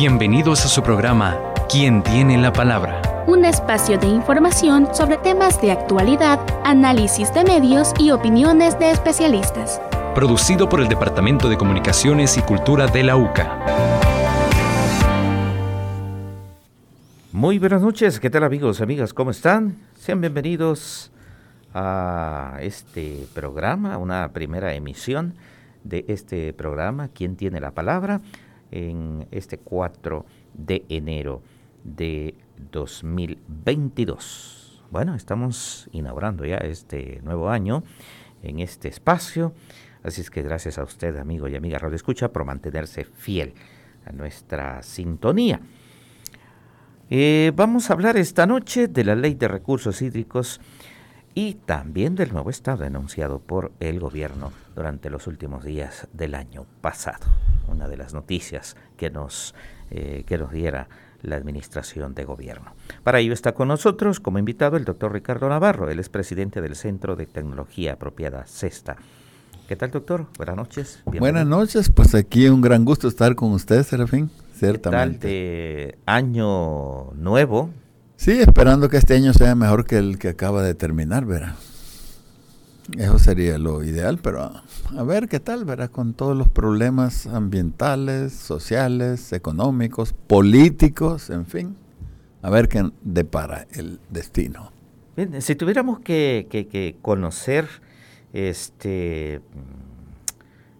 Bienvenidos a su programa ¿Quién tiene la palabra? Un espacio de información sobre temas de actualidad, análisis de medios y opiniones de especialistas. Producido por el Departamento de Comunicaciones y Cultura de la UCA. Muy buenas noches, ¿qué tal amigos, amigas? ¿Cómo están? Sean bienvenidos a este programa, una primera emisión de este programa, ¿Quién tiene la palabra? En este 4 de enero de 2022. Bueno, estamos inaugurando ya este nuevo año en este espacio, así es que gracias a usted, amigo y amiga Radio Escucha, por mantenerse fiel a nuestra sintonía. Eh, vamos a hablar esta noche de la Ley de Recursos Hídricos y también del nuevo estado anunciado por el gobierno durante los últimos días del año pasado. Una de las noticias que nos, eh, que nos diera la administración de gobierno. Para ello está con nosotros como invitado el doctor Ricardo Navarro, él es presidente del Centro de Tecnología Apropiada CESTA. ¿Qué tal, doctor? Buenas noches. Buenas noches, pues aquí un gran gusto estar con usted, Serafín, ciertamente. ¿Qué tal de año nuevo? Sí, esperando que este año sea mejor que el que acaba de terminar, ¿verdad? Eso sería lo ideal, pero a ver qué tal, ¿verdad? Con todos los problemas ambientales, sociales, económicos, políticos, en fin. A ver qué depara el destino. Bien, si tuviéramos que, conocer, este,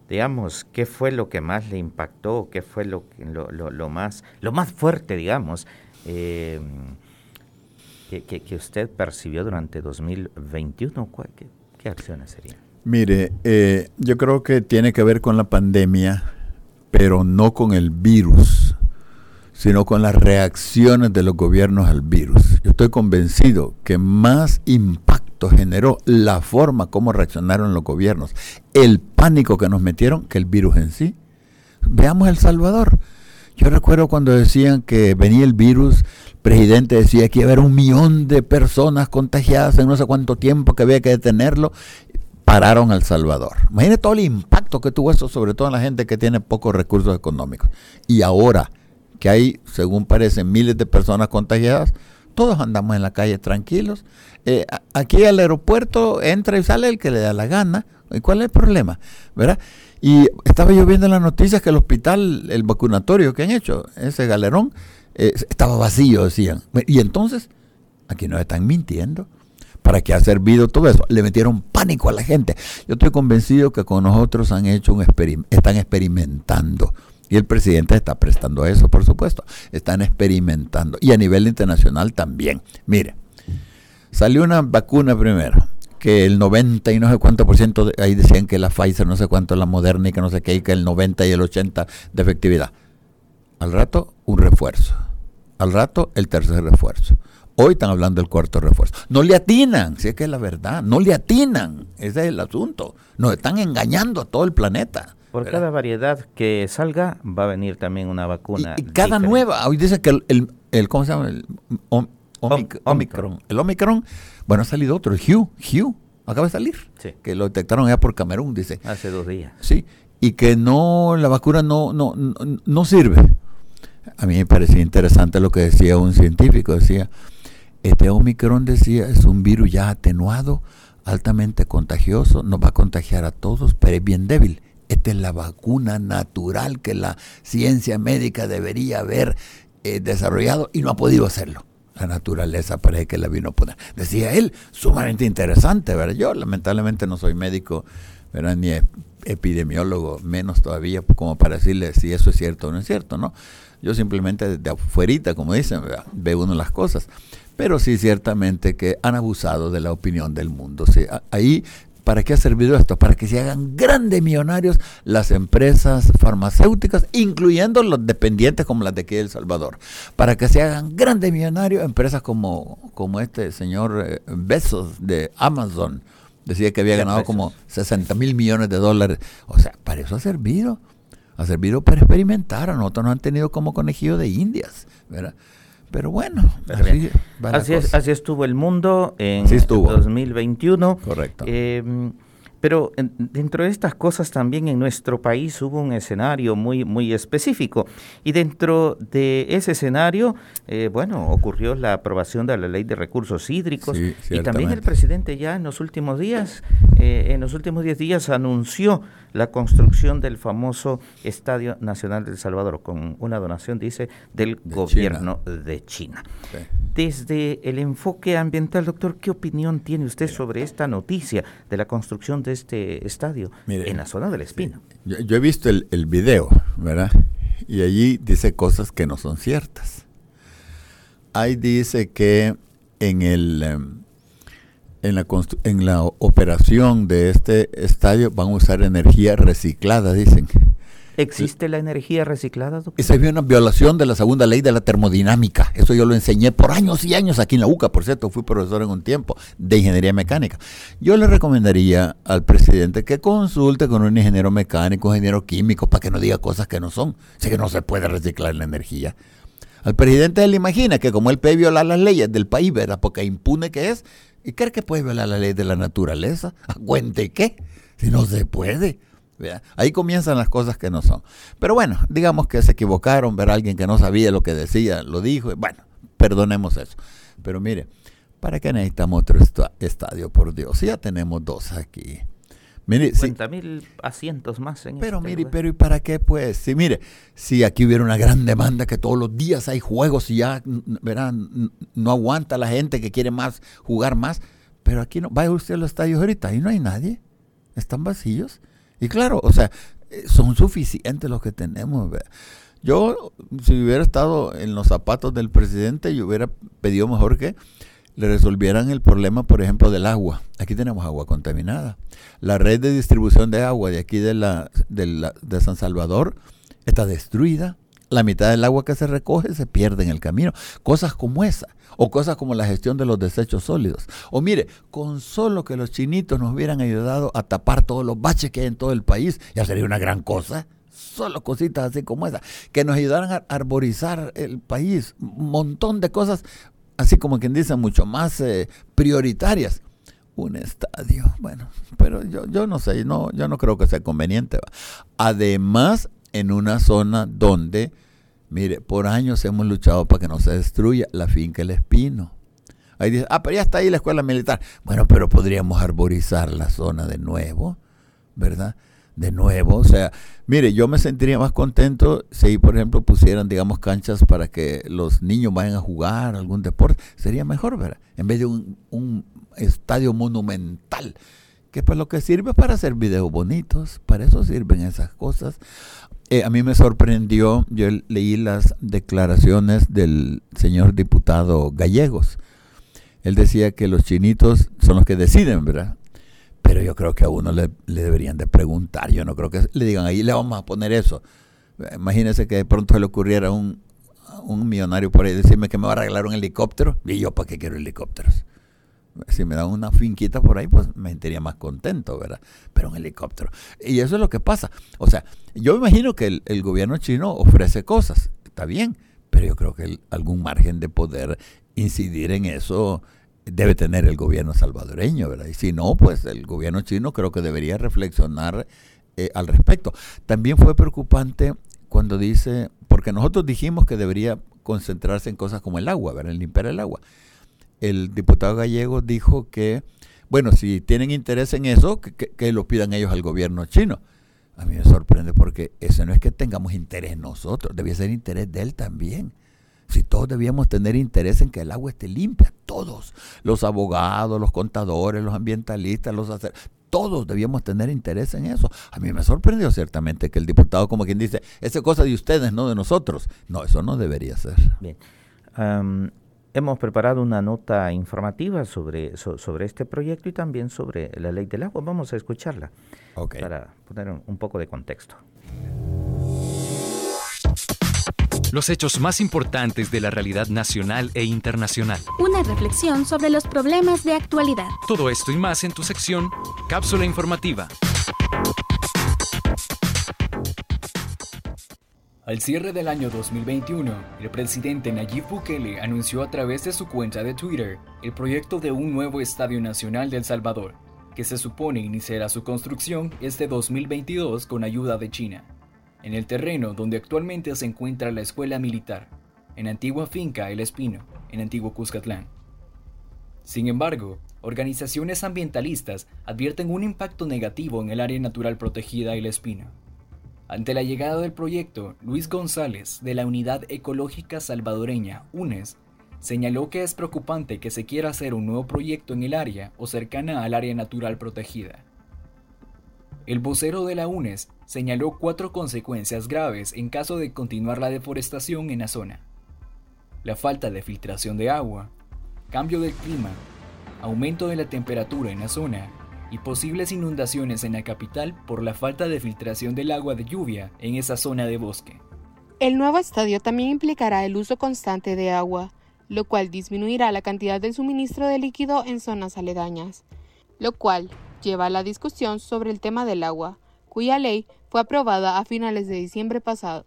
digamos, qué fue lo que más le impactó, qué fue lo, lo, más, lo más fuerte, digamos, eh, que, usted percibió durante 2021, ¿qué, qué serían? Mire, eh, yo creo que tiene que ver con la pandemia, pero no con el virus, sino con las reacciones de los gobiernos al virus. Yo estoy convencido que más impacto generó la forma como reaccionaron los gobiernos, el pánico que nos metieron, que el virus en sí. Veamos El Salvador. Yo recuerdo cuando decían que venía el virus, presidente decía que iba a haber un millón de personas contagiadas en no sé cuánto tiempo, que había que detenerlo, pararon al Salvador. Imagínate todo el impacto que tuvo eso, sobre todo en la gente que tiene pocos recursos económicos. Y ahora que hay, según parece, miles de personas contagiadas, todos andamos en la calle tranquilos. Eh, aquí al aeropuerto entra y sale el que le da la gana. ¿Y cuál es el problema? ¿Verdad? Y estaba yo viendo en las noticias que el hospital, el vacunatorio que han hecho, ese galerón, eh, estaba vacío, decían. Y entonces, aquí nos están mintiendo. ¿Para qué ha servido todo eso? Le metieron pánico a la gente. Yo estoy convencido que con nosotros han hecho un están experimentando. Y el presidente está prestando eso, por supuesto. Están experimentando. Y a nivel internacional también. Mire, salió una vacuna primero, que el 90 y no sé cuánto por ciento, ahí decían que la Pfizer, no sé cuánto, la Moderna y que no sé qué, y que el 90 y el 80 de efectividad. Al rato, un refuerzo. Al rato, el tercer refuerzo. Hoy están hablando del cuarto refuerzo. No le atinan, si es que es la verdad, no le atinan, ese es el asunto. Nos están engañando a todo el planeta. Por cada variedad que salga va a venir también una vacuna. Y, cada nueva, hoy dice que el, el, ¿cómo se llama? El Omicron. El Omicron, bueno, ha salido otro, el Hugh, Hugh, acaba de salir. Sí. Que lo detectaron ya por Camerún, dice. Hace dos días. Sí, y que no, la vacuna no, no, no, no sirve. A mí me parecía interesante lo que decía un científico, decía, este Omicron decía, es un virus ya atenuado, altamente contagioso, nos va a contagiar a todos, pero es bien débil. Esta es la vacuna natural que la ciencia médica debería haber eh, desarrollado y no ha podido hacerlo. La naturaleza parece que la vino a poner. Decía él, sumamente interesante, ¿verdad? Yo lamentablemente no soy médico, ¿verdad? ni epidemiólogo, menos todavía como para decirle si eso es cierto o no es cierto, ¿no? Yo simplemente desde afuerita, como dicen, ve uno las cosas pero sí ciertamente que han abusado de la opinión del mundo. ahí, ¿para qué ha servido esto? Para que se hagan grandes millonarios las empresas farmacéuticas, incluyendo los dependientes como las de aquí de El Salvador. Para que se hagan grandes millonarios empresas como, como este señor eh, Besos de Amazon. Decía que había ganado como 60 mil millones de dólares. O sea, para eso ha servido. Ha servido para experimentar. A nosotros nos han tenido como conejillo de indias. ¿verdad? Pero bueno, así, así, estuvo el mundo en 2021. Correcto. Eh, Pero dentro de estas cosas también en nuestro país hubo un escenario muy, muy específico. Y dentro de ese escenario, eh, bueno, ocurrió la aprobación de la ley de recursos hídricos. y también el presidente ya en los últimos días, eh, en los últimos 10 días, anunció la construcción del famoso Estadio Nacional del Salvador, con una donación, dice, del gobierno de China. Desde el enfoque ambiental, doctor, ¿qué opinión tiene usted sobre esta noticia de la construcción de este estadio en la zona del Espino? Yo, he visto el, el video, ¿verdad? Y allí dice cosas que no son ciertas. Ahí dice que en el... En la, en la operación de este estadio van a usar energía reciclada, dicen. ¿Existe la energía reciclada, doctor? Esa es una violación de la segunda ley de la termodinámica. Eso yo lo enseñé por años y años aquí en la UCA, por cierto, fui profesor en un tiempo de ingeniería mecánica. Yo le recomendaría al presidente que consulte con un ingeniero mecánico, ingeniero químico, para que no diga cosas que no son. Sé que no se puede reciclar la energía. Al presidente él imagina que como él puede violar las leyes del país, ¿verdad? Porque impune que es, ¿y cree que puede violar la ley de la naturaleza? ¿Cuente qué? Si no se puede. Ahí comienzan las cosas que no son. Pero bueno, digamos que se equivocaron, ver a alguien que no sabía lo que decía, lo dijo, y bueno, perdonemos eso. Pero mire, ¿para qué necesitamos otro estadio, por Dios? Ya tenemos dos aquí. Mire, 50 mil asientos más en Pero este mire, pero ¿y para qué pues? Si mire, si aquí hubiera una gran demanda que todos los días hay juegos y ya, verán, no aguanta la gente que quiere más, jugar más, pero aquí no, vaya usted a los estadios ahorita, y no hay nadie, están vacíos. Y claro, o sea, eh, son suficientes los que tenemos. Yo, si hubiera estado en los zapatos del presidente, yo hubiera pedido mejor que le resolvieran el problema, por ejemplo, del agua. Aquí tenemos agua contaminada. La red de distribución de agua de aquí de, la, de, San Salvador está destruida. La mitad del agua que se recoge se pierde en el camino. Cosas como esa. O cosas como la gestión de los desechos sólidos. O mire, con solo que los chinitos nos hubieran ayudado a tapar todos los baches que hay en todo el país, ya sería una gran cosa solo cositas así como esa, que nos ayudaran a arborizar el país, un montón de cosas así como quien dice, mucho más eh, prioritarias. Un estadio, bueno, pero yo, yo no sé, no, yo no creo que sea conveniente. Además, en una zona donde, mire, por años hemos luchado para que no se destruya la finca El Espino. Ahí dice, ah, pero ya está ahí la escuela militar. Bueno, pero podríamos arborizar la zona de nuevo, ¿verdad? De nuevo. O sea, mire, yo me sentiría más contento si, por ejemplo, pusieran, digamos, canchas para que los niños vayan a jugar algún deporte. Sería mejor, ¿verdad? En vez de un, estadio monumental. Que pues lo que sirve para hacer videos bonitos, para eso sirven esas cosas. Eh, a mí me sorprendió, yo leí las declaraciones del señor diputado Gallegos. Él decía que los chinitos son los que deciden, ¿verdad? Pero yo creo que a uno le, deberían de preguntar. Yo no creo que le digan, ahí le vamos a poner eso. Imagínese que de pronto se le ocurriera un, un millonario por ahí decirme que me va a regalar un helicóptero. Y yo, ¿para qué quiero helicópteros? Si me dan una finquita por ahí, pues me sentiría más contento, ¿verdad? Pero un helicóptero. Y eso es lo que pasa. O sea, yo imagino que el, el gobierno chino ofrece cosas, está bien, pero yo creo que algún margen de poder incidir en eso debe tener el gobierno salvadoreño, ¿verdad? Y si no, pues el gobierno chino creo que debería reflexionar eh, al respecto. También fue preocupante cuando dice, porque nosotros dijimos que debería concentrarse en cosas como el agua, ¿verdad? En limpiar el agua. El diputado gallego dijo que, bueno, si tienen interés en eso, que, lo pidan ellos al gobierno chino. A mí me sorprende porque eso no es que tengamos interés nosotros, debía ser interés de él también. Si todos debíamos tener interés en que el agua esté limpia, todos, los abogados, los contadores, los ambientalistas, los todos debíamos tener interés en eso. A mí me sorprendió ciertamente que el diputado, como quien dice, esa es cosa de ustedes, no de nosotros. No, eso no debería ser. Bien. hemos preparado una nota informativa sobre, sobre este proyecto y también sobre la ley del agua. Vamos a escucharla para poner un poco de contexto. Los hechos más importantes de la realidad nacional e internacional. Una reflexión sobre los problemas de actualidad. Todo esto y más en tu sección Cápsula Informativa. Al cierre del año 2021, el presidente Nayib Bukele anunció a través de su cuenta de Twitter el proyecto de un nuevo Estadio Nacional de El Salvador que se supone iniciará su construcción este 2022 con ayuda de China, en el terreno donde actualmente se encuentra la escuela militar, en antigua finca El Espino, en antiguo Cuscatlán. Sin embargo, organizaciones ambientalistas advierten un impacto negativo en el área natural protegida El Espino. Ante la llegada del proyecto, Luis González, de la Unidad Ecológica Salvadoreña, UNES, señaló que es preocupante que se quiera hacer un nuevo proyecto en el área o cercana al área natural protegida. El vocero de la UNES señaló cuatro consecuencias graves en caso de continuar la deforestación en la zona. La falta de filtración de agua, cambio del clima, aumento de la temperatura en la zona y posibles inundaciones en la capital por la falta de filtración del agua de lluvia en esa zona de bosque. El nuevo estadio también implicará el uso constante de agua, lo cual disminuirá la cantidad del suministro de líquido en zonas aledañas, lo cual lleva a la discusión sobre el tema del agua, cuya ley fue aprobada a finales de diciembre pasado.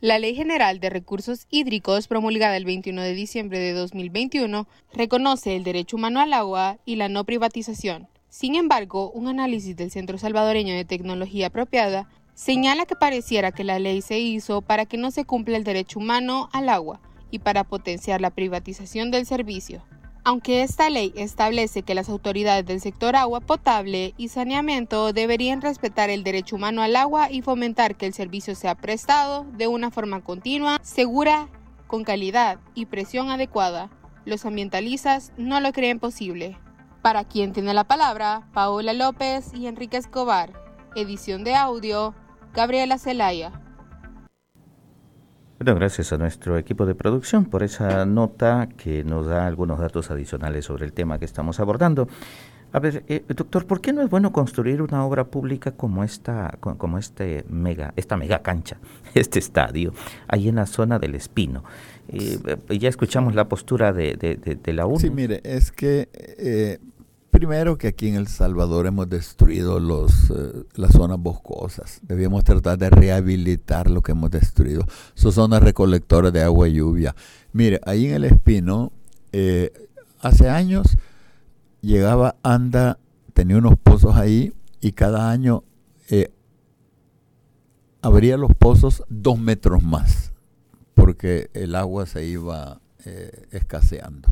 La Ley General de Recursos Hídricos, promulgada el 21 de diciembre de 2021, reconoce el derecho humano al agua y la no privatización. Sin embargo, un análisis del Centro Salvadoreño de Tecnología Apropiada señala que pareciera que la ley se hizo para que no se cumpla el derecho humano al agua y para potenciar la privatización del servicio. Aunque esta ley establece que las autoridades del sector agua potable y saneamiento deberían respetar el derecho humano al agua y fomentar que el servicio sea prestado de una forma continua, segura, con calidad y presión adecuada, los ambientalistas no lo creen posible. Para quien tiene la palabra, Paola López y Enrique Escobar. Edición de audio, Gabriela Zelaya. Bueno, gracias a nuestro equipo de producción por esa nota que nos da algunos datos adicionales sobre el tema que estamos abordando. A ver, eh, doctor, ¿por qué no es bueno construir una obra pública como esta, como este mega, esta mega cancha, este estadio, ahí en la zona del Espino? Eh, ya escuchamos la postura de, de, la UNO. Sí, mire, es que eh, Primero que aquí en El Salvador hemos destruido eh, las zonas boscosas. Debíamos tratar de rehabilitar lo que hemos destruido. Son zonas recolectoras de agua y lluvia. Mire, ahí en El Espino, eh, hace años llegaba Anda, tenía unos pozos ahí y cada año eh, abría los pozos dos metros más porque el agua se iba escaseando.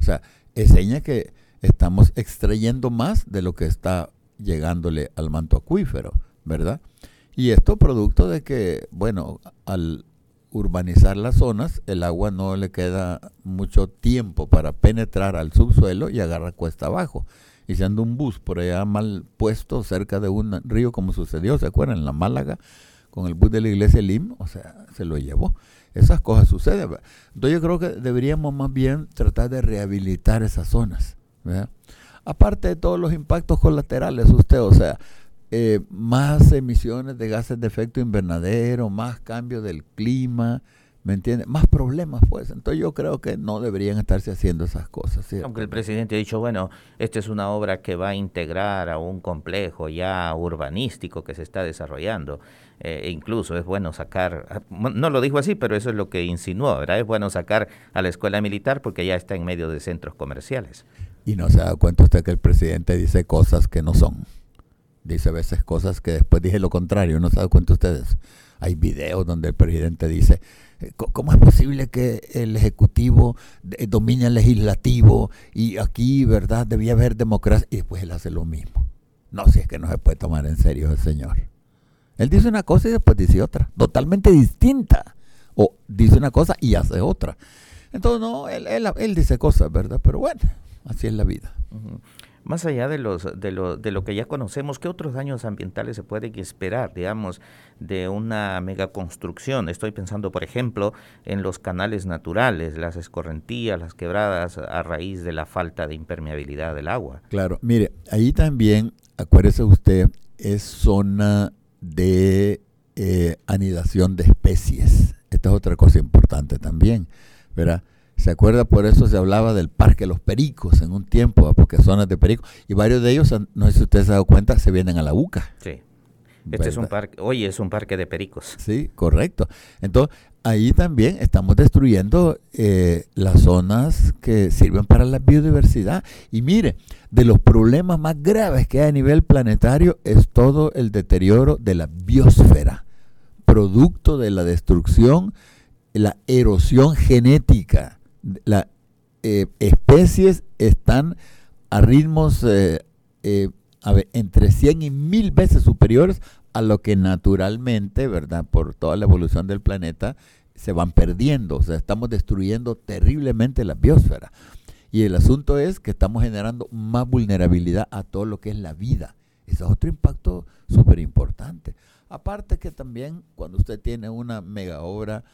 O sea, enseña que estamos extrayendo más de lo que está llegándole al manto acuífero, ¿verdad? Y esto producto de que, bueno, al urbanizar las zonas, el agua no le queda mucho tiempo para penetrar al subsuelo y agarra cuesta abajo. Y siendo un bus por allá mal puesto cerca de un río, como sucedió, ¿se acuerdan? En la Málaga, con el bus de la iglesia Lim, o sea, se lo llevó. Esas cosas suceden. Entonces yo creo que deberíamos más bien tratar de rehabilitar esas zonas Aparte de todos los impactos colaterales, usted, o sea, eh, más emisiones de gases de efecto invernadero, más cambio del clima, ¿me entiende? Más problemas, pues. Entonces yo creo que no deberían estarse haciendo esas cosas. Aunque el presidente ha dicho, bueno, esta es una obra que va a integrar a un complejo ya urbanístico que se está desarrollando. Eh, e incluso es bueno sacar, no lo dijo así, pero eso es lo que insinuó, ¿verdad? Es bueno sacar a la escuela militar porque ya está en medio de centros comerciales. Y no se da cuenta usted que el presidente dice cosas que no son. Dice a veces cosas que después dije lo contrario, ¿no se da cuenta ustedes? Hay videos donde el presidente dice, eh, ¿cómo es posible que el Ejecutivo eh, domine el Legislativo y aquí, ¿verdad? Debía haber democracia. Y después él hace lo mismo. No, si es que no se puede tomar en serio el señor. Él dice una cosa y después dice otra, totalmente distinta. O dice una cosa y hace otra. Entonces, no, él, dice cosas, ¿verdad? Pero bueno, Así es la vida. Más allá de, los, de, lo, de lo que ya conocemos, ¿qué otros daños ambientales se pueden esperar, digamos, de una megaconstrucción? Estoy pensando, por ejemplo, en los canales naturales, las escorrentías, las quebradas, a raíz de la falta de impermeabilidad del agua. Claro, mire, ahí también, acuérdese usted, es zona de eh, anidación de especies. Esta es otra cosa importante también, ¿verdad? ¿Se acuerda? Por eso se hablaba del Parque Los Pericos en un tiempo, porque zonas de pericos. Y varios de ellos, no sé si ustedes se han dado cuenta, se vienen a la UCA. Sí. Este es un parque, hoy es un parque de pericos. Sí, correcto. Entonces, ahí también estamos destruyendo eh, las zonas que sirven para la biodiversidad. Y mire, de los problemas más graves que hay a nivel planetario es todo el deterioro de la biosfera, producto de la destrucción, la erosión genética. Las eh, especies están a ritmos eh, entre 100 y 1000 veces superiores a lo que naturalmente, ¿verdad? Por toda la evolución del planeta, se van perdiendo. O sea, estamos destruyendo terriblemente la biosfera. Y el asunto es que estamos generando más vulnerabilidad a todo lo que es la vida. Ese es otro impacto súper importante. Aparte que también cuando usted tiene una mega obra,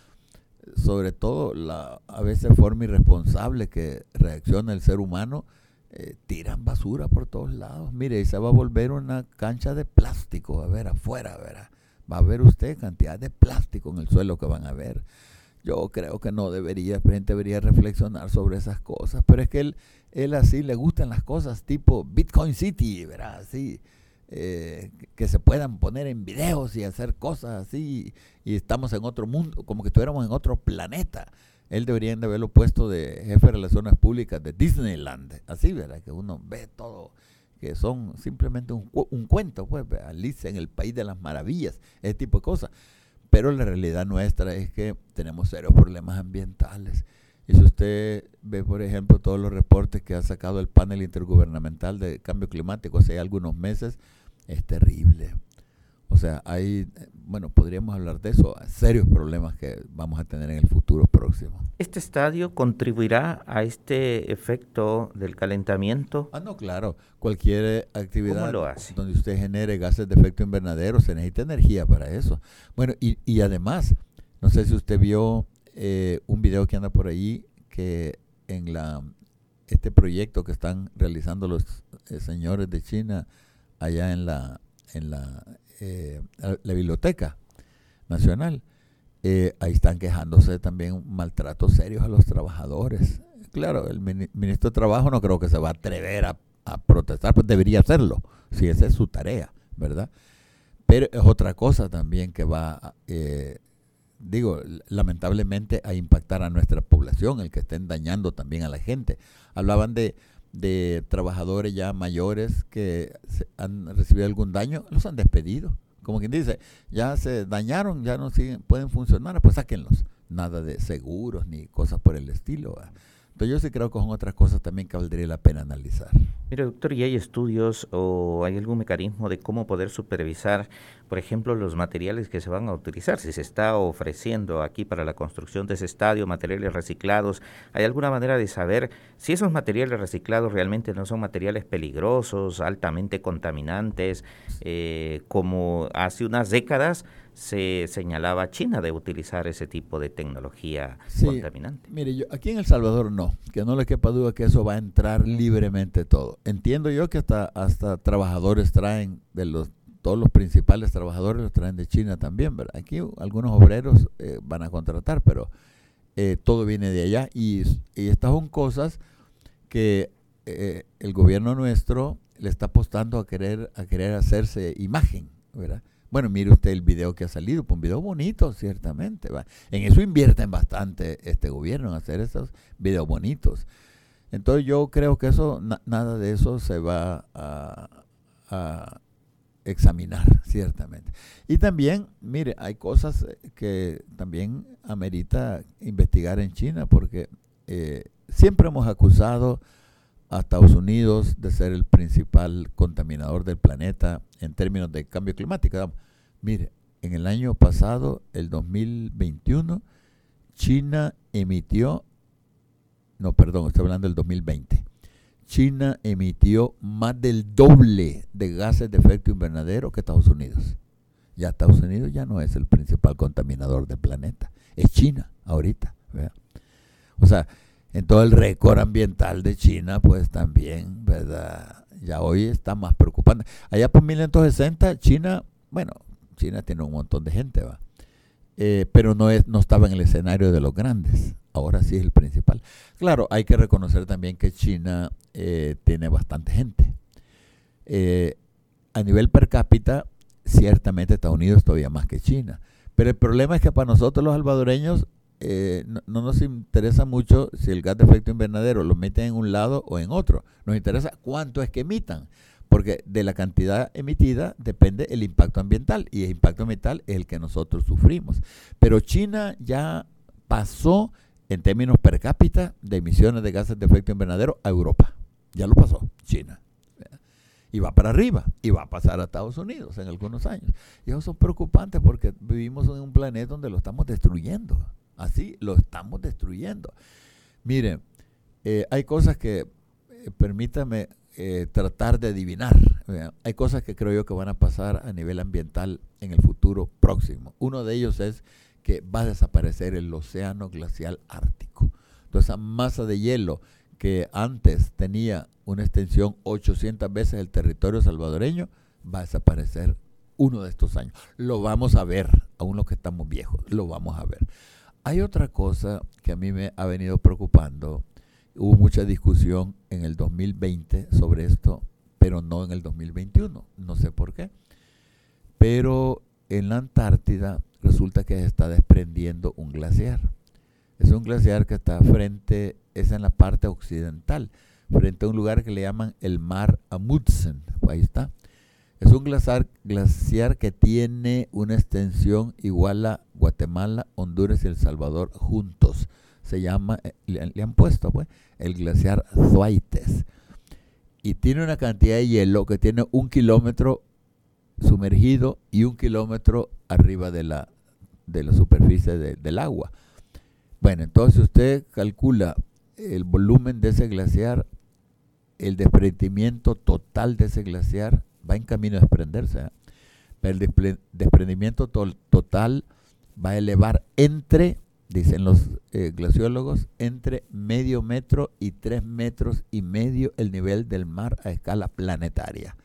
sobre todo la a veces forma irresponsable que reacciona el ser humano, eh, tiran basura por todos lados. Mire, y se va a volver una cancha de plástico, a ver, afuera, verá. Va a ver usted cantidad de plástico en el suelo que van a ver. Yo creo que no debería, el gente debería reflexionar sobre esas cosas, pero es que él, él así le gustan las cosas tipo Bitcoin City, ¿verdad? Así, eh, que se puedan poner en videos y hacer cosas así, y estamos en otro mundo, como que estuviéramos en otro planeta él debería de haberlo puesto de jefe de relaciones públicas de Disneyland, así, ¿verdad? Que uno ve todo, que son simplemente un, un cuento, pues, Alice en el País de las Maravillas, ese tipo de cosas. Pero la realidad nuestra es que tenemos serios problemas ambientales. Y si usted ve, por ejemplo, todos los reportes que ha sacado el panel intergubernamental de cambio climático hace algunos meses, es terrible. O sea, hay, bueno, podríamos hablar de eso, serios problemas que vamos a tener en el futuro próximo. ¿Este estadio contribuirá a este efecto del calentamiento? Ah, no, claro. Cualquier actividad donde usted genere gases de efecto invernadero, se necesita energía para eso. Bueno, y, y además, no sé si usted vio eh, un video que anda por ahí que en la este proyecto que están realizando los eh, señores de China allá en la en la eh, la Biblioteca Nacional, ahí están quejándose también maltratos serios a los trabajadores. Claro, el ministro de Trabajo no creo que se va a atrever a, protestar, pues debería hacerlo, si esa es su tarea, ¿verdad? Pero es otra cosa también que va, eh, digo, lamentablemente a impactar a nuestra población, el que estén dañando también a la gente. Hablaban de de trabajadores ya mayores que han recibido algún daño, los han despedido. Como quien dice, ya se dañaron, ya no siguen, pueden funcionar, pues sáquenlos. Nada de seguros ni cosas por el estilo. Entonces yo sí creo que son otras cosas también que valdría la pena analizar. Mire, doctor, ¿y hay estudios o hay algún mecanismo de cómo poder supervisar, por ejemplo, los materiales que se van a utilizar? Si se está ofreciendo aquí para la construcción de ese estadio materiales reciclados, ¿hay alguna manera de saber si esos materiales reciclados realmente no son materiales peligrosos, altamente contaminantes, eh, como hace unas décadas? Se señalaba China de utilizar ese tipo de tecnología contaminante. Mire, yo, aquí en El Salvador no, que no le quepa duda que eso va a entrar libremente todo. Entiendo yo que hasta, hasta trabajadores traen de los todos los principales trabajadores los traen de China también, ¿verdad? Aquí algunos obreros eh, van a contratar, pero eh, todo viene de allá y, estas son cosas que eh, el gobierno nuestro le está apostando a querer a querer hacerse imagen, ¿verdad? Bueno, mire usted el video que ha salido, pues un video bonito, ciertamente. En eso invierten bastante este gobierno, en hacer esos videos bonitos. Entonces yo creo que eso, nada de eso se va a, examinar, ciertamente. Y también, mire, hay cosas que también amerita investigar en China, porque eh, siempre hemos acusado a Estados Unidos de ser el principal contaminador del planeta en términos de cambio climático. Mire, en el año pasado, el 2021, China emitió, no, perdón, estoy hablando del 2020, China emitió más del doble de gases de efecto invernadero que Estados Unidos. Ya Estados Unidos ya no es el principal contaminador del planeta, es China ahorita. O sea, en todo el récord ambiental de China, pues también, ¿verdad? Ya hoy está más preocupante. Allá por 1960, China, bueno, China tiene un montón de gente, va. Eh, pero no, es, no estaba en el escenario de los grandes. Ahora sí es el principal. Claro, hay que reconocer también que China eh, tiene bastante gente. Eh, a nivel per cápita, ciertamente Estados Unidos todavía más que China. Pero el problema es que para nosotros los salvadoreños eh, no, nos interesa mucho si el gas de efecto invernadero lo meten en un lado o en otro. Nos interesa cuánto es que emitan, porque de la cantidad emitida depende el impacto ambiental y el impacto ambiental es el que nosotros sufrimos. Pero China ya pasó en términos per cápita de emisiones de gases de efecto invernadero a Europa. Ya lo pasó China y va para arriba y va a pasar a Estados Unidos en algunos años. Y eso es preocupante porque vivimos en un planeta donde lo estamos destruyendo. Así lo estamos destruyendo. Miren, eh, hay cosas que, eh, permítame eh, tratar de adivinar. Hay cosas que creo yo que van a pasar a nivel ambiental en el futuro próximo. Uno de ellos es que va a desaparecer el océano glacial ártico. Toda esa masa de hielo que antes tenía una extensión 800 veces el territorio salvadoreño, va a desaparecer uno de estos años. Lo vamos a ver, aún los que estamos viejos, lo vamos a ver. Hay otra cosa que a mí me ha venido preocupando. Hubo mucha discusión en el 2020 sobre esto, pero no en el 2021. No sé por qué. Pero en la Antártida resulta que se está desprendiendo un glaciar. Es un glaciar que está frente, es en la parte occidental, frente a un lugar que le llaman el Mar Amundsen. Ahí está. Es un glaciar, que tiene una extensión igual a Guatemala, Honduras y El Salvador juntos. Se llama, eh, le, han puesto pues, el glaciar Zuaites. Y tiene una cantidad de hielo que tiene un kilómetro sumergido y un kilómetro arriba de la, de la superficie del agua. Bueno, entonces usted calcula el volumen de ese glaciar, el desprendimiento total de ese glaciar va en camino a desprenderse. ¿eh? Pero el desprendimiento total va a elevar entre, dicen los eh, glaciólogos, entre medio metro y tres metros y medio el nivel del mar a escala planetaria.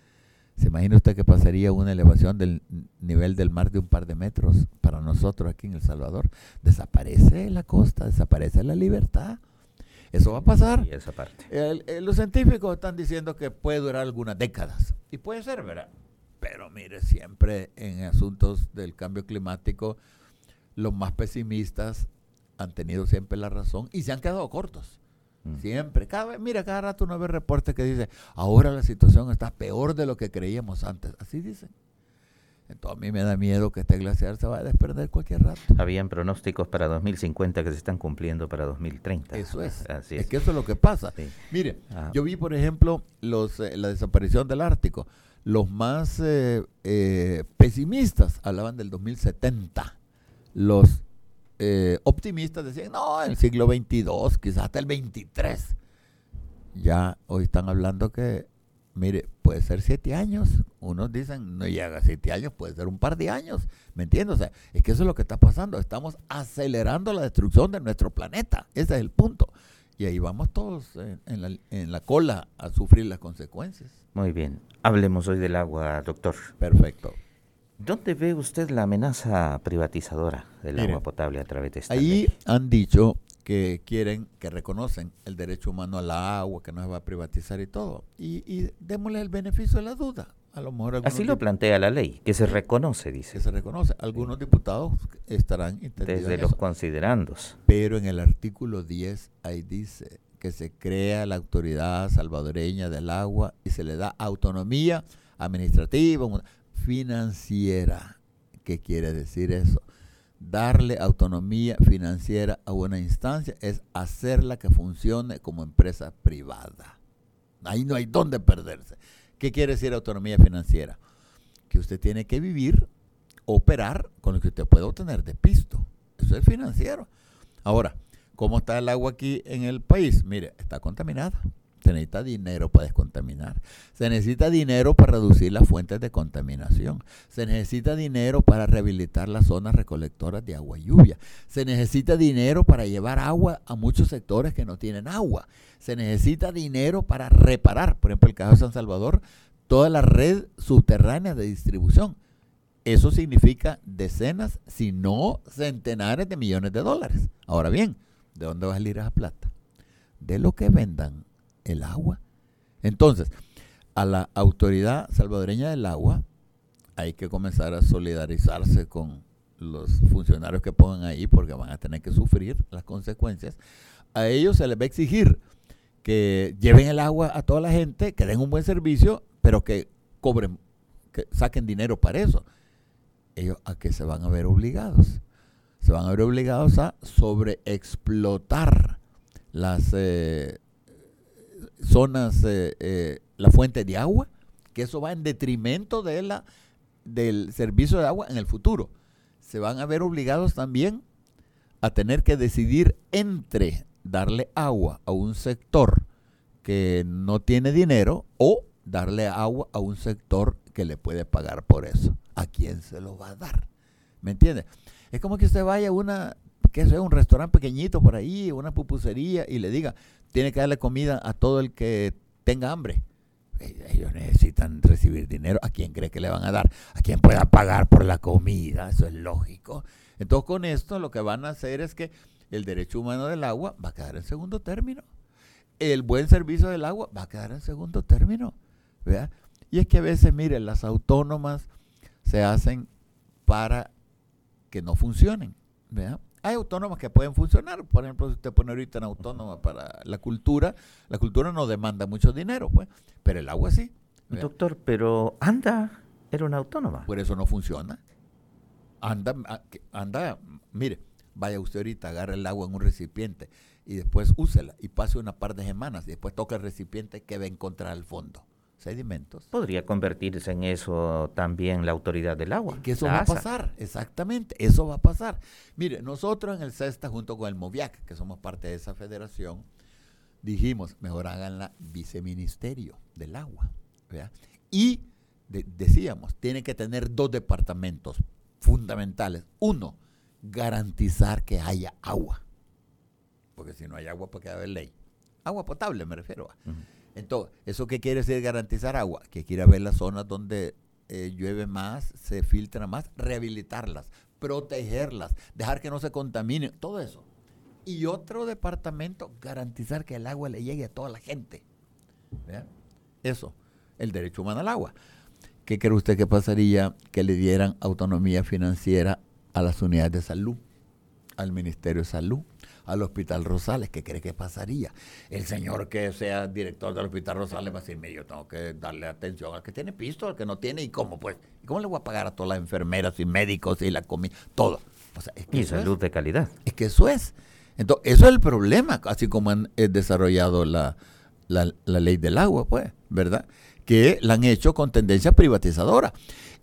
¿Se imagina usted que pasaría una elevación del nivel del mar de un par de metros para nosotros aquí en El Salvador? Desaparece la costa, desaparece la libertad. Eso va a pasar. Y esa parte. los científicos están diciendo que puede durar algunas décadas. Y puede ser, ¿verdad? Pero mire, siempre en asuntos del cambio climático, los más pesimistas han tenido siempre la razón y se han quedado cortos. Mm. Siempre, cada vez, mira, cada rato uno ve reportes que dice, ahora la situación está peor de lo que creíamos antes. Así dicen. Entonces a mí me da miedo que este glaciar se vaya a desperder cualquier rato. Habían pronósticos para 2050 que se están cumpliendo para 2030. Eso es. es. que eso es lo que pasa. Mire, ah. yo vi, por ejemplo, los, eh, la desaparición del Ártico. Los más eh, eh, pesimistas hablaban del 2070. Los optimistas decían, no, el siglo 22, quizás hasta el 23. Ya hoy están hablando que, mire, puede ser siete años. Unos dicen, no llega a siete años, puede ser un par de años. ¿Me entiendes? O sea, es que eso es lo que está pasando. Estamos acelerando la destrucción de nuestro planeta. Ese es el punto. Y ahí vamos todos en, la, en la cola a sufrir las consecuencias. Muy bien. Hablemos hoy del agua, doctor. Perfecto. ¿Dónde ve usted la amenaza privatizadora del agua potable a través de esta Ahí han dicho que quieren, que reconocen el derecho humano al agua, que no se va a privatizar y todo. Y, démosle el beneficio de la duda. A lo mejor Así lo plantea la ley, que se reconoce, dice. Que se reconoce. Algunos diputados estarán Desde los considerandos. Pero en el artículo 10 ahí dice que se crea la autoridad salvadoreña del agua y se le da autonomía administrativa financiera. ¿Qué quiere decir eso? Darle autonomía financiera a una instancia es hacerla que funcione como empresa privada. Ahí no hay dónde perderse. ¿Qué quiere decir autonomía financiera? Que usted tiene que vivir, operar con lo que usted puede obtener de pisto. Eso es financiero. Ahora, ¿cómo está el agua aquí en el país? Mire, está contaminada. Se necesita dinero para descontaminar. Se necesita dinero para reducir las fuentes de contaminación. Se necesita dinero para rehabilitar las zonas recolectoras de agua y lluvia. Se necesita dinero para llevar agua a muchos sectores que no tienen agua. Se necesita dinero para reparar, por ejemplo, el caso de San Salvador, toda la red subterránea de distribución. Eso significa decenas, si no centenares de millones de dólares. Ahora bien, ¿de dónde va a salir esa plata? De lo que vendan el agua. Entonces, a la autoridad salvadoreña del agua hay que comenzar a solidarizarse con los funcionarios que pongan ahí porque van a tener que sufrir las consecuencias. A ellos se les va a exigir que lleven el agua a toda la gente, que den un buen servicio, pero que cobren, que saquen dinero para eso. Ellos a qué se van a ver obligados. Se van a ver obligados a sobreexplotar las eh, zonas, eh, eh, la fuente de agua, que eso va en detrimento de la, del servicio de agua en el futuro. Se van a ver obligados también a tener que decidir entre darle agua a un sector que no tiene dinero o darle agua a un sector que le puede pagar por eso. ¿A quién se lo va a dar? ¿Me entiende? Es como que usted vaya a una, que sea un restaurante pequeñito por ahí, una pupusería y le diga, tiene que darle comida a todo el que tenga hambre. Ellos necesitan recibir dinero. ¿A quién cree que le van a dar? A quien pueda pagar por la comida. Eso es lógico. Entonces con esto lo que van a hacer es que el derecho humano del agua va a quedar en segundo término. El buen servicio del agua va a quedar en segundo término. Y es que a veces, miren, las autónomas se hacen para que no funcionen. Hay autónomas que pueden funcionar. Por ejemplo, si usted pone ahorita en autónoma para la cultura, la cultura no demanda mucho dinero, pues, pero el agua sí. Doctor, pero anda, era una autónoma. Por eso no funciona. Anda, anda, mire, vaya usted ahorita, agarre el agua en un recipiente y después úsela y pase una par de semanas y después toca el recipiente que va a encontrar al fondo. Sedimentos. Podría convertirse en eso también la autoridad del agua. Que eso va a pasar, exactamente, eso va a pasar. Mire, nosotros en el CESTA, junto con el MOVIAC, que somos parte de esa federación, dijimos, mejor hagan la viceministerio del agua. Y decíamos, tiene que tener dos departamentos fundamentales. Uno, garantizar que haya agua. Porque si no hay agua, pues queda de ley. Agua potable me refiero a. Entonces, ¿eso qué quiere decir garantizar agua? Que quiere ver las zonas donde eh, llueve más, se filtra más, rehabilitarlas, protegerlas, dejar que no se contamine, todo eso. Y otro departamento, garantizar que el agua le llegue a toda la gente. Eso, el derecho humano al agua. ¿Qué cree usted que pasaría que le dieran autonomía financiera a las unidades de salud, al Ministerio de Salud, al Hospital Rosales, ¿qué cree que pasaría? El señor que sea director del Hospital Rosales va a decirme, yo tengo que darle atención al que tiene pisto, al que no tiene, ¿y cómo pues? ¿Y cómo le voy a pagar a todas las enfermeras y médicos y la comida? Todo. y salud de calidad. Es que eso es. Entonces, eso es el problema, así como han eh, desarrollado la, la, la ley del agua, pues, ¿verdad? Que la han hecho con tendencia privatizadora.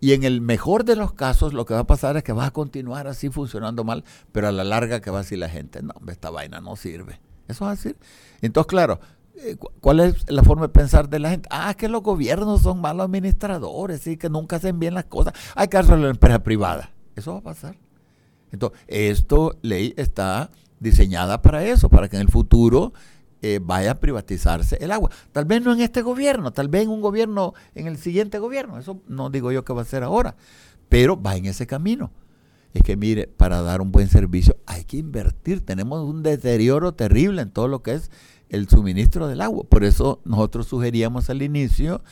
Y en el mejor de los casos lo que va a pasar es que va a continuar así funcionando mal, pero a la larga que va a decir la gente, no, esta vaina no sirve. Eso va a decir. Entonces, claro, eh, ¿cuál es la forma de pensar de la gente? Ah, que los gobiernos son malos administradores y que nunca hacen bien las cosas. Hay que hacerlo en la empresa privada. Eso va a pasar. Entonces, esto ley está diseñada para eso, para que en el futuro eh, vaya a privatizarse el agua. Tal vez no en este gobierno, tal vez en un gobierno, en el siguiente gobierno. Eso no digo yo que va a ser ahora, pero va en ese camino. Es que mire, para dar un buen servicio hay que invertir. Tenemos un deterioro terrible en todo lo que es el suministro del agua. Por eso nosotros sugeríamos al inicio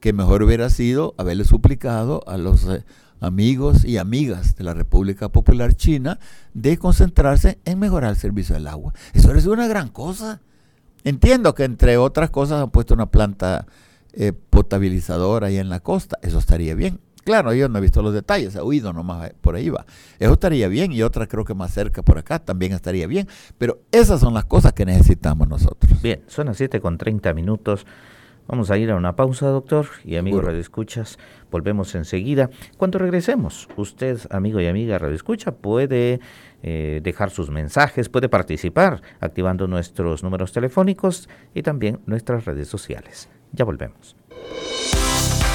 que mejor hubiera sido haberle suplicado a los eh, amigos y amigas de la República Popular China de concentrarse en mejorar el servicio del agua. Eso es una gran cosa. Entiendo que entre otras cosas han puesto una planta eh, potabilizadora ahí en la costa. Eso estaría bien. Claro, yo no he visto los detalles, he oído nomás eh, por ahí va. Eso estaría bien y otra creo que más cerca por acá también estaría bien. Pero esas son las cosas que necesitamos nosotros. Bien, son las 7 con 30 minutos. Vamos a ir a una pausa, doctor, y amigo Radio Escuchas, volvemos enseguida. Cuando regresemos, usted, amigo y amiga Radio Escucha, puede eh, dejar sus mensajes, puede participar activando nuestros números telefónicos y también nuestras redes sociales. Ya volvemos.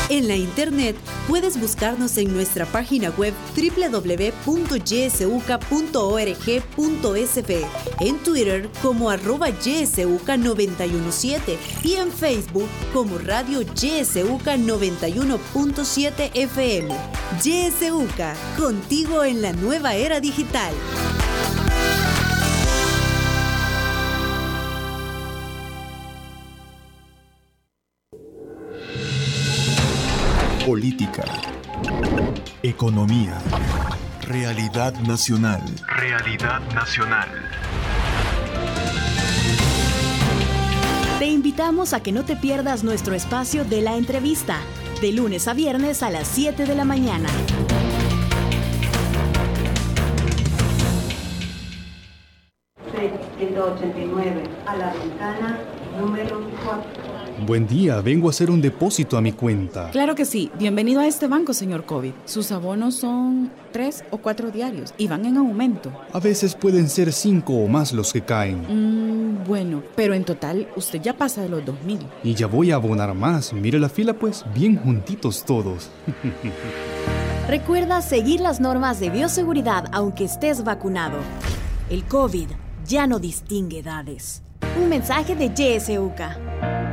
En la internet puedes buscarnos en nuestra página web www.ysuca.org.sb, en Twitter como arroba ysuca917 y en Facebook como Radio YSUCA 91.7 FM. YSUCA, contigo en la nueva era digital. Política Economía. Realidad nacional. Realidad nacional. Te invitamos a que no te pierdas nuestro espacio de la entrevista, de lunes a viernes a las 7 de la mañana. a la ventana número 4. Buen día, vengo a hacer un depósito a mi cuenta. Claro que sí. Bienvenido a este banco, señor COVID. Sus abonos son tres o cuatro diarios y van en aumento. A veces pueden ser cinco o más los que caen. Mm, bueno, pero en total usted ya pasa de los dos mil. Y ya voy a abonar más. Mire la fila, pues, bien juntitos todos. Recuerda seguir las normas de bioseguridad aunque estés vacunado. El COVID ya no distingue edades. Un mensaje de JSUCA.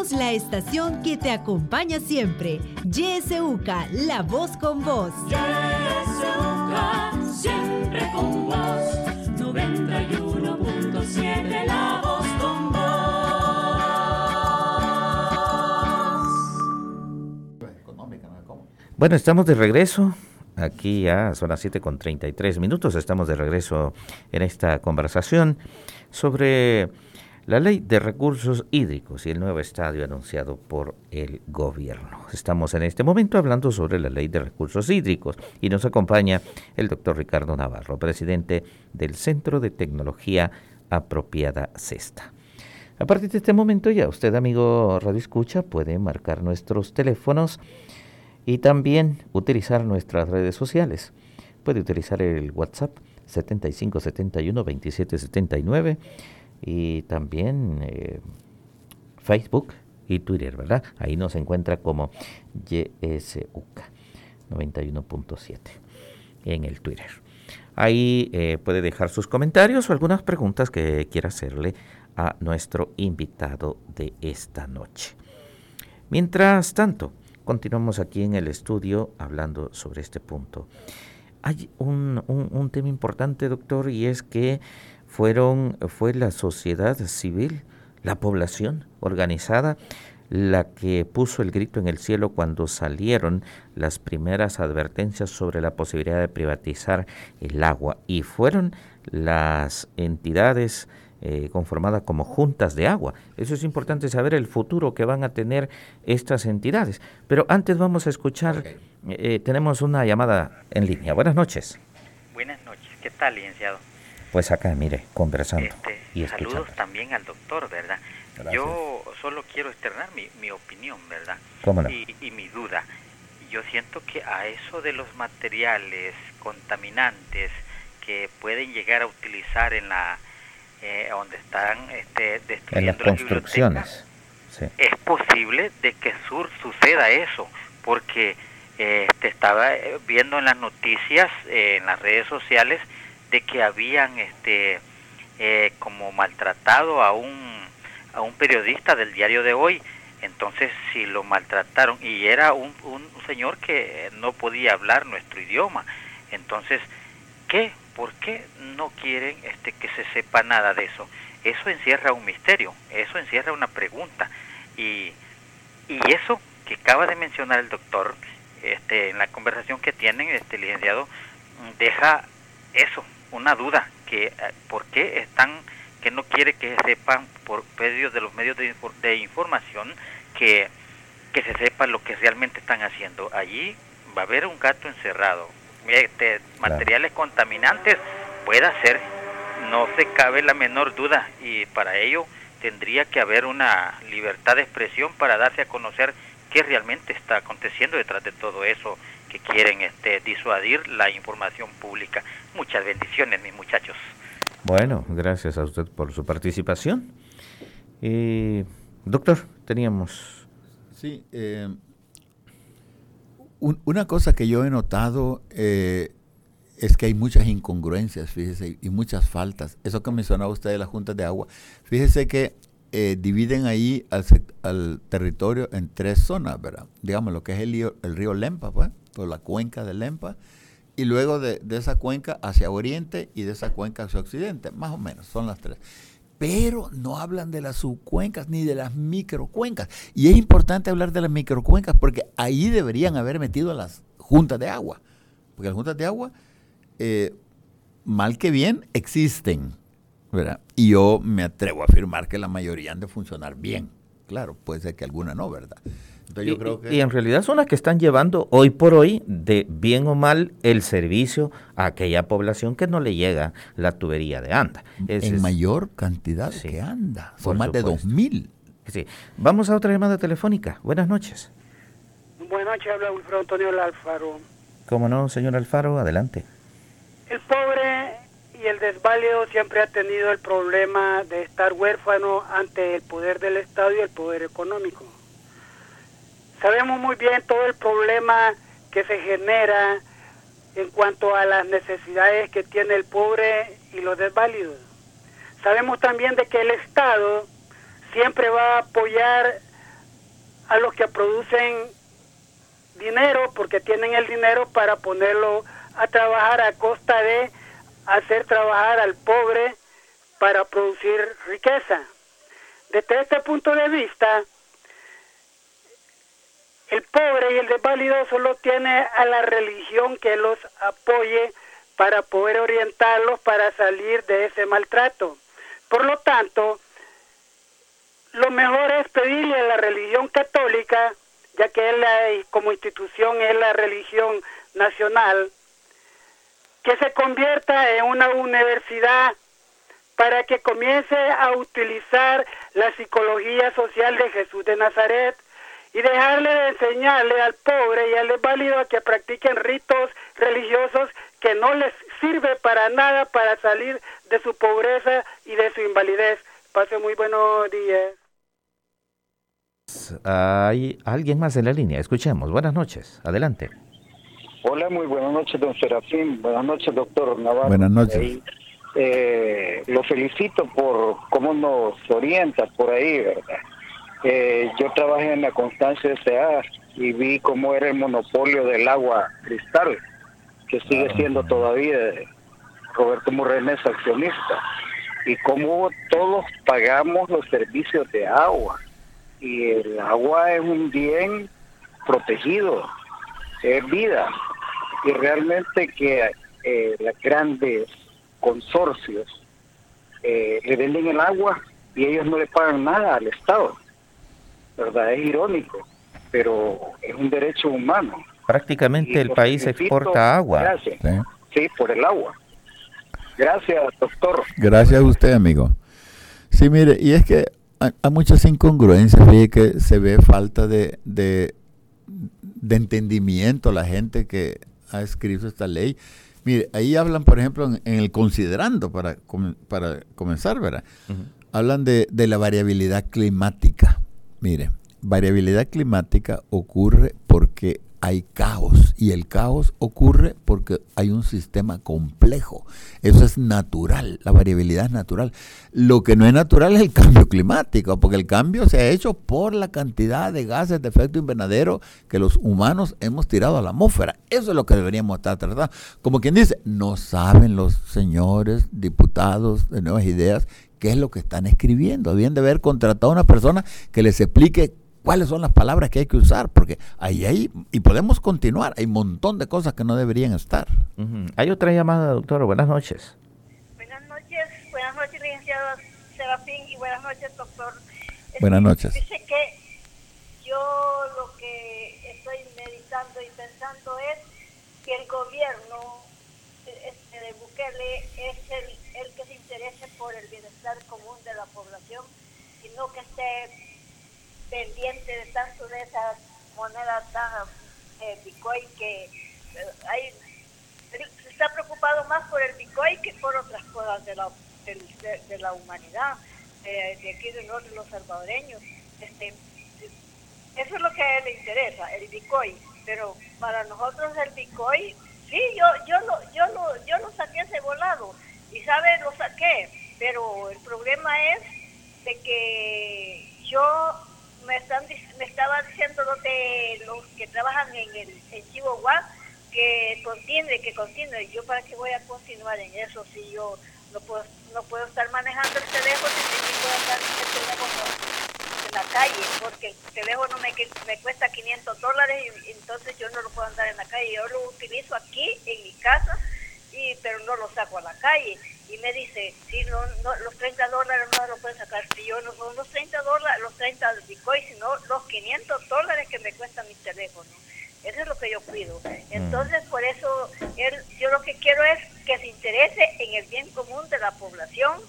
Somos la estación que te acompaña siempre. YSUCA, la voz con voz. YSUCA, siempre con vos. 91.7, la voz con vos. Bueno, estamos de regreso. Aquí ya son las 7 con 33 minutos. Estamos de regreso en esta conversación sobre la ley de recursos hídricos y el nuevo estadio anunciado por el gobierno. Estamos en este momento hablando sobre la ley de recursos hídricos y nos acompaña el doctor Ricardo Navarro, presidente del Centro de Tecnología Apropiada CESTA. A partir de este momento ya usted, amigo Radio Escucha, puede marcar nuestros teléfonos y también utilizar nuestras redes sociales. Puede utilizar el WhatsApp 7571 2779 y también eh, Facebook y Twitter, ¿verdad? Ahí nos encuentra como YSUK 91.7 en el Twitter. Ahí eh, puede dejar sus comentarios o algunas preguntas que quiera hacerle a nuestro invitado de esta noche. Mientras tanto, continuamos aquí en el estudio hablando sobre este punto. Hay un, un tema importante, doctor, y es que fueron, fue la sociedad civil, la población organizada, la que puso el grito en el cielo cuando salieron las primeras advertencias sobre la posibilidad de privatizar el agua. Y fueron las entidades eh, conformadas como juntas de agua. Eso es importante saber el futuro que van a tener estas entidades. Pero antes vamos a escuchar, eh, tenemos una llamada en línea. Buenas noches. Buenas noches. ¿Qué tal, licenciado? Pues acá, mire, conversando. Este, y saludos también al doctor, ¿verdad? Yo solo quiero externar mi, mi opinión, ¿verdad? y, y, mi duda. Yo siento que a eso de los materiales contaminantes que pueden llegar a utilizar en la eh, donde están este, destruyendo en las construcciones, es posible de que sur suceda eso, porque eh, te estaba eh, viendo en las noticias, eh, en las redes sociales, de que habían este eh, como maltratado a un a un periodista del diario de hoy. Entonces si lo maltrataron y era un, un señor que no podía hablar nuestro idioma. Entonces qué por qué no quieren este que se sepa nada de eso eso encierra un misterio eso encierra una pregunta. Y y eso que acaba de mencionar el doctor este en la conversación que tienen este licenciado deja eso una duda que eh, por qué están que no quiere que sepan por medio de los medios de, de información que, que se sepa lo que realmente están haciendo. Allí va a haber un gato encerrado. Este, materiales contaminantes puede ser, no se cabe la menor duda y para ello tendría que haber una libertad de expresión para darse a conocer qué realmente está aconteciendo detrás de todo eso que quieren este, disuadir la información pública. Muchas bendiciones, mis muchachos. Bueno, gracias a usted por su participación. Y, doctor, teníamos... Sí, eh, una cosa que yo he notado eh, es que hay muchas incongruencias, fíjese, y muchas faltas. Eso que mencionaba usted de las juntas de agua. Fíjese que eh, dividen ahí al, al, territorio en tres zonas, ¿verdad? Digamos, lo que es el, río Lempa, pues, por la cuenca de Lempa, y luego de, esa cuenca hacia oriente y de esa cuenca hacia occidente, más o menos, son las tres. pero no hablan de las subcuencas ni de las microcuencas. Y es importante hablar de las microcuencas porque ahí deberían haber metido las juntas de agua. Porque las juntas de agua, eh, mal que bien, existen. ¿Verdad? Y yo me atrevo a afirmar que la mayoría han de funcionar bien. Claro, puede ser que alguna no, ¿verdad? Entonces yo y, creo que... y en realidad son las que están llevando hoy por hoy, de bien o mal, el servicio a aquella población que no le llega la tubería de anda. Ese en es- mayor cantidad Sí, que anda. por Son más de supuesto. 2.000. Sí. Vamos a otra llamada telefónica. Buenas noches. Buenas noches, habla Wilfredo Antonio Alfaro. ¿Cómo no, señor Alfaro? Adelante. El pobre y el desválido siempre ha tenido el problema de estar huérfano ante el poder del Estado y el poder económico. Sabemos muy bien todo el problema que se genera en cuanto a las necesidades que tiene el pobre y los desválidos. Sabemos también de que el Estado siempre va a apoyar a los que producen dinero porque tienen el dinero para ponerlo a trabajar a costa de hacer trabajar al pobre para producir riqueza. Desde este punto de vista, el pobre y el desválido solo tiene a la religión que los apoye para poder orientarlos para salir de ese maltrato. Por lo tanto, lo mejor es pedirle a la religión católica, ya que es como institución es la religión nacional, que se convierta en una universidad para que comience a utilizar la psicología social de Jesús de Nazaret y dejarle de enseñarle al pobre y al desválido a que practiquen ritos religiosos que no les sirve para nada para salir de su pobreza y de su invalidez. Pase muy buenos días. Hay alguien más en la línea. Escuchemos. Buenas noches. Adelante. Hola, muy buenas noches, don Serafín. Buenas noches, doctor Navarro. Buenas noches. Eh, lo felicito por cómo nos orienta por ahí, ¿verdad? Eh, yo trabajé en la Constancia S.A. y vi cómo era el monopolio del agua cristal, que sigue siendo todavía Roberto Morrenes accionista, y cómo todos pagamos los servicios de agua. Y el agua es un bien protegido, es vida. Y realmente que eh, los grandes consorcios eh, le venden el agua y ellos no le pagan nada al Estado. ¿Verdad? Es irónico, pero es un derecho humano. Prácticamente Y el país exporta agua. Gracias. Sí. Sí, por el agua. Gracias, doctor. Gracias a usted, amigo. Sí, mire, y es que hay, hay muchas incongruencias, fíjate que se ve falta de, de, de entendimiento la gente que ha escrito esta ley. Mire, ahí hablan, por ejemplo, en, en el considerando, para, para comenzar, ¿verdad? Hablan de, de la variabilidad climática. Mire, variabilidad climática ocurre porque hay caos y el caos ocurre porque hay un sistema complejo. Eso es natural, la variabilidad es natural. Lo que no es natural es el cambio climático, porque el cambio se ha hecho por la cantidad de gases de efecto invernadero que los humanos hemos tirado a la atmósfera. Eso es lo que deberíamos estar tratando. Como quien dice, no saben los señores diputados de Nuevas Ideas qué es lo que están escribiendo. Habían de haber contratado a una persona que les explique cuáles son las palabras que hay que usar, porque ahí hay, y podemos continuar, hay un montón de cosas que no deberían estar. Hay otra llamada, doctor. Buenas noches. Buenas noches, buenas noches, licenciado Serafín, y buenas noches, doctor. Buenas noches. Dice que yo lo que estoy meditando y pensando es que el gobierno este, de Bukele es el, el que se interese por el bienestar común de la población y no que esté pendiente de tanto de esas monedas tan eh, Bitcoin que eh, hay se está preocupado más por el Bitcoin que por otras cosas de la, de, de la humanidad, eh, de aquí de nosotros los salvadoreños. Este, eso es lo que a él le interesa, el Bitcoin. Pero para nosotros el Bitcoin, sí, yo yo lo, yo lo, yo lo saqué ese volado. Y sabe, lo saqué. Pero el problema es de que yo me están me estaba diciendo los de los que trabajan en el en Chihuahua que continúe, que continúe. Yo para qué voy a continuar en eso si yo no puedo, no puedo estar manejando el teléfono y puedo andar el teléfono en la calle, porque el teléfono me, me cuesta 500 dólares y entonces yo no lo puedo andar en la calle. Yo lo utilizo aquí en mi casa, y pero no lo saco a la calle. Y me dice, si no, no, los 30 dólares no lo pueden sacar. Si yo no son los 30 dólares, los 30 de Bitcoin, sino los 500 dólares que me cuesta mi teléfono. Eso es lo que yo cuido. Entonces, por eso, él, yo lo que quiero es que se interese en el bien común de la población,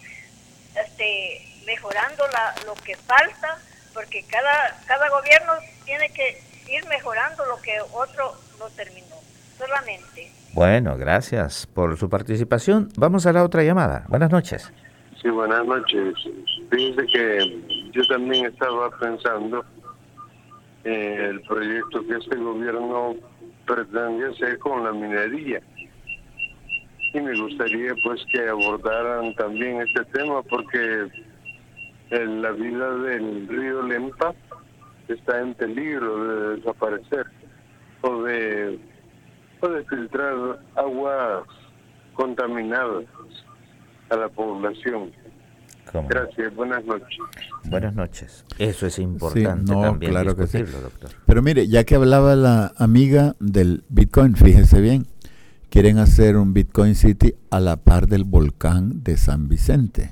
este, mejorando la, lo que falta, porque cada, cada gobierno tiene que ir mejorando lo que otro no terminó, solamente. Bueno, gracias por su participación. Vamos a la otra llamada. Buenas noches. Sí, buenas noches. Fíjense que yo también estaba pensando en el proyecto que este gobierno pretende hacer con la minería. Y me gustaría pues que abordaran también este tema porque la vida del río Lempa está en peligro de desaparecer o de, o de filtrar aguas contaminadas a la población. Gracias, buenas noches. Buenas noches. Eso es importante Sí, no, también claro que sí. doctor. Pero mire, ya que hablaba la amiga del Bitcoin, fíjese bien, quieren hacer un Bitcoin City a la par del volcán de San Vicente.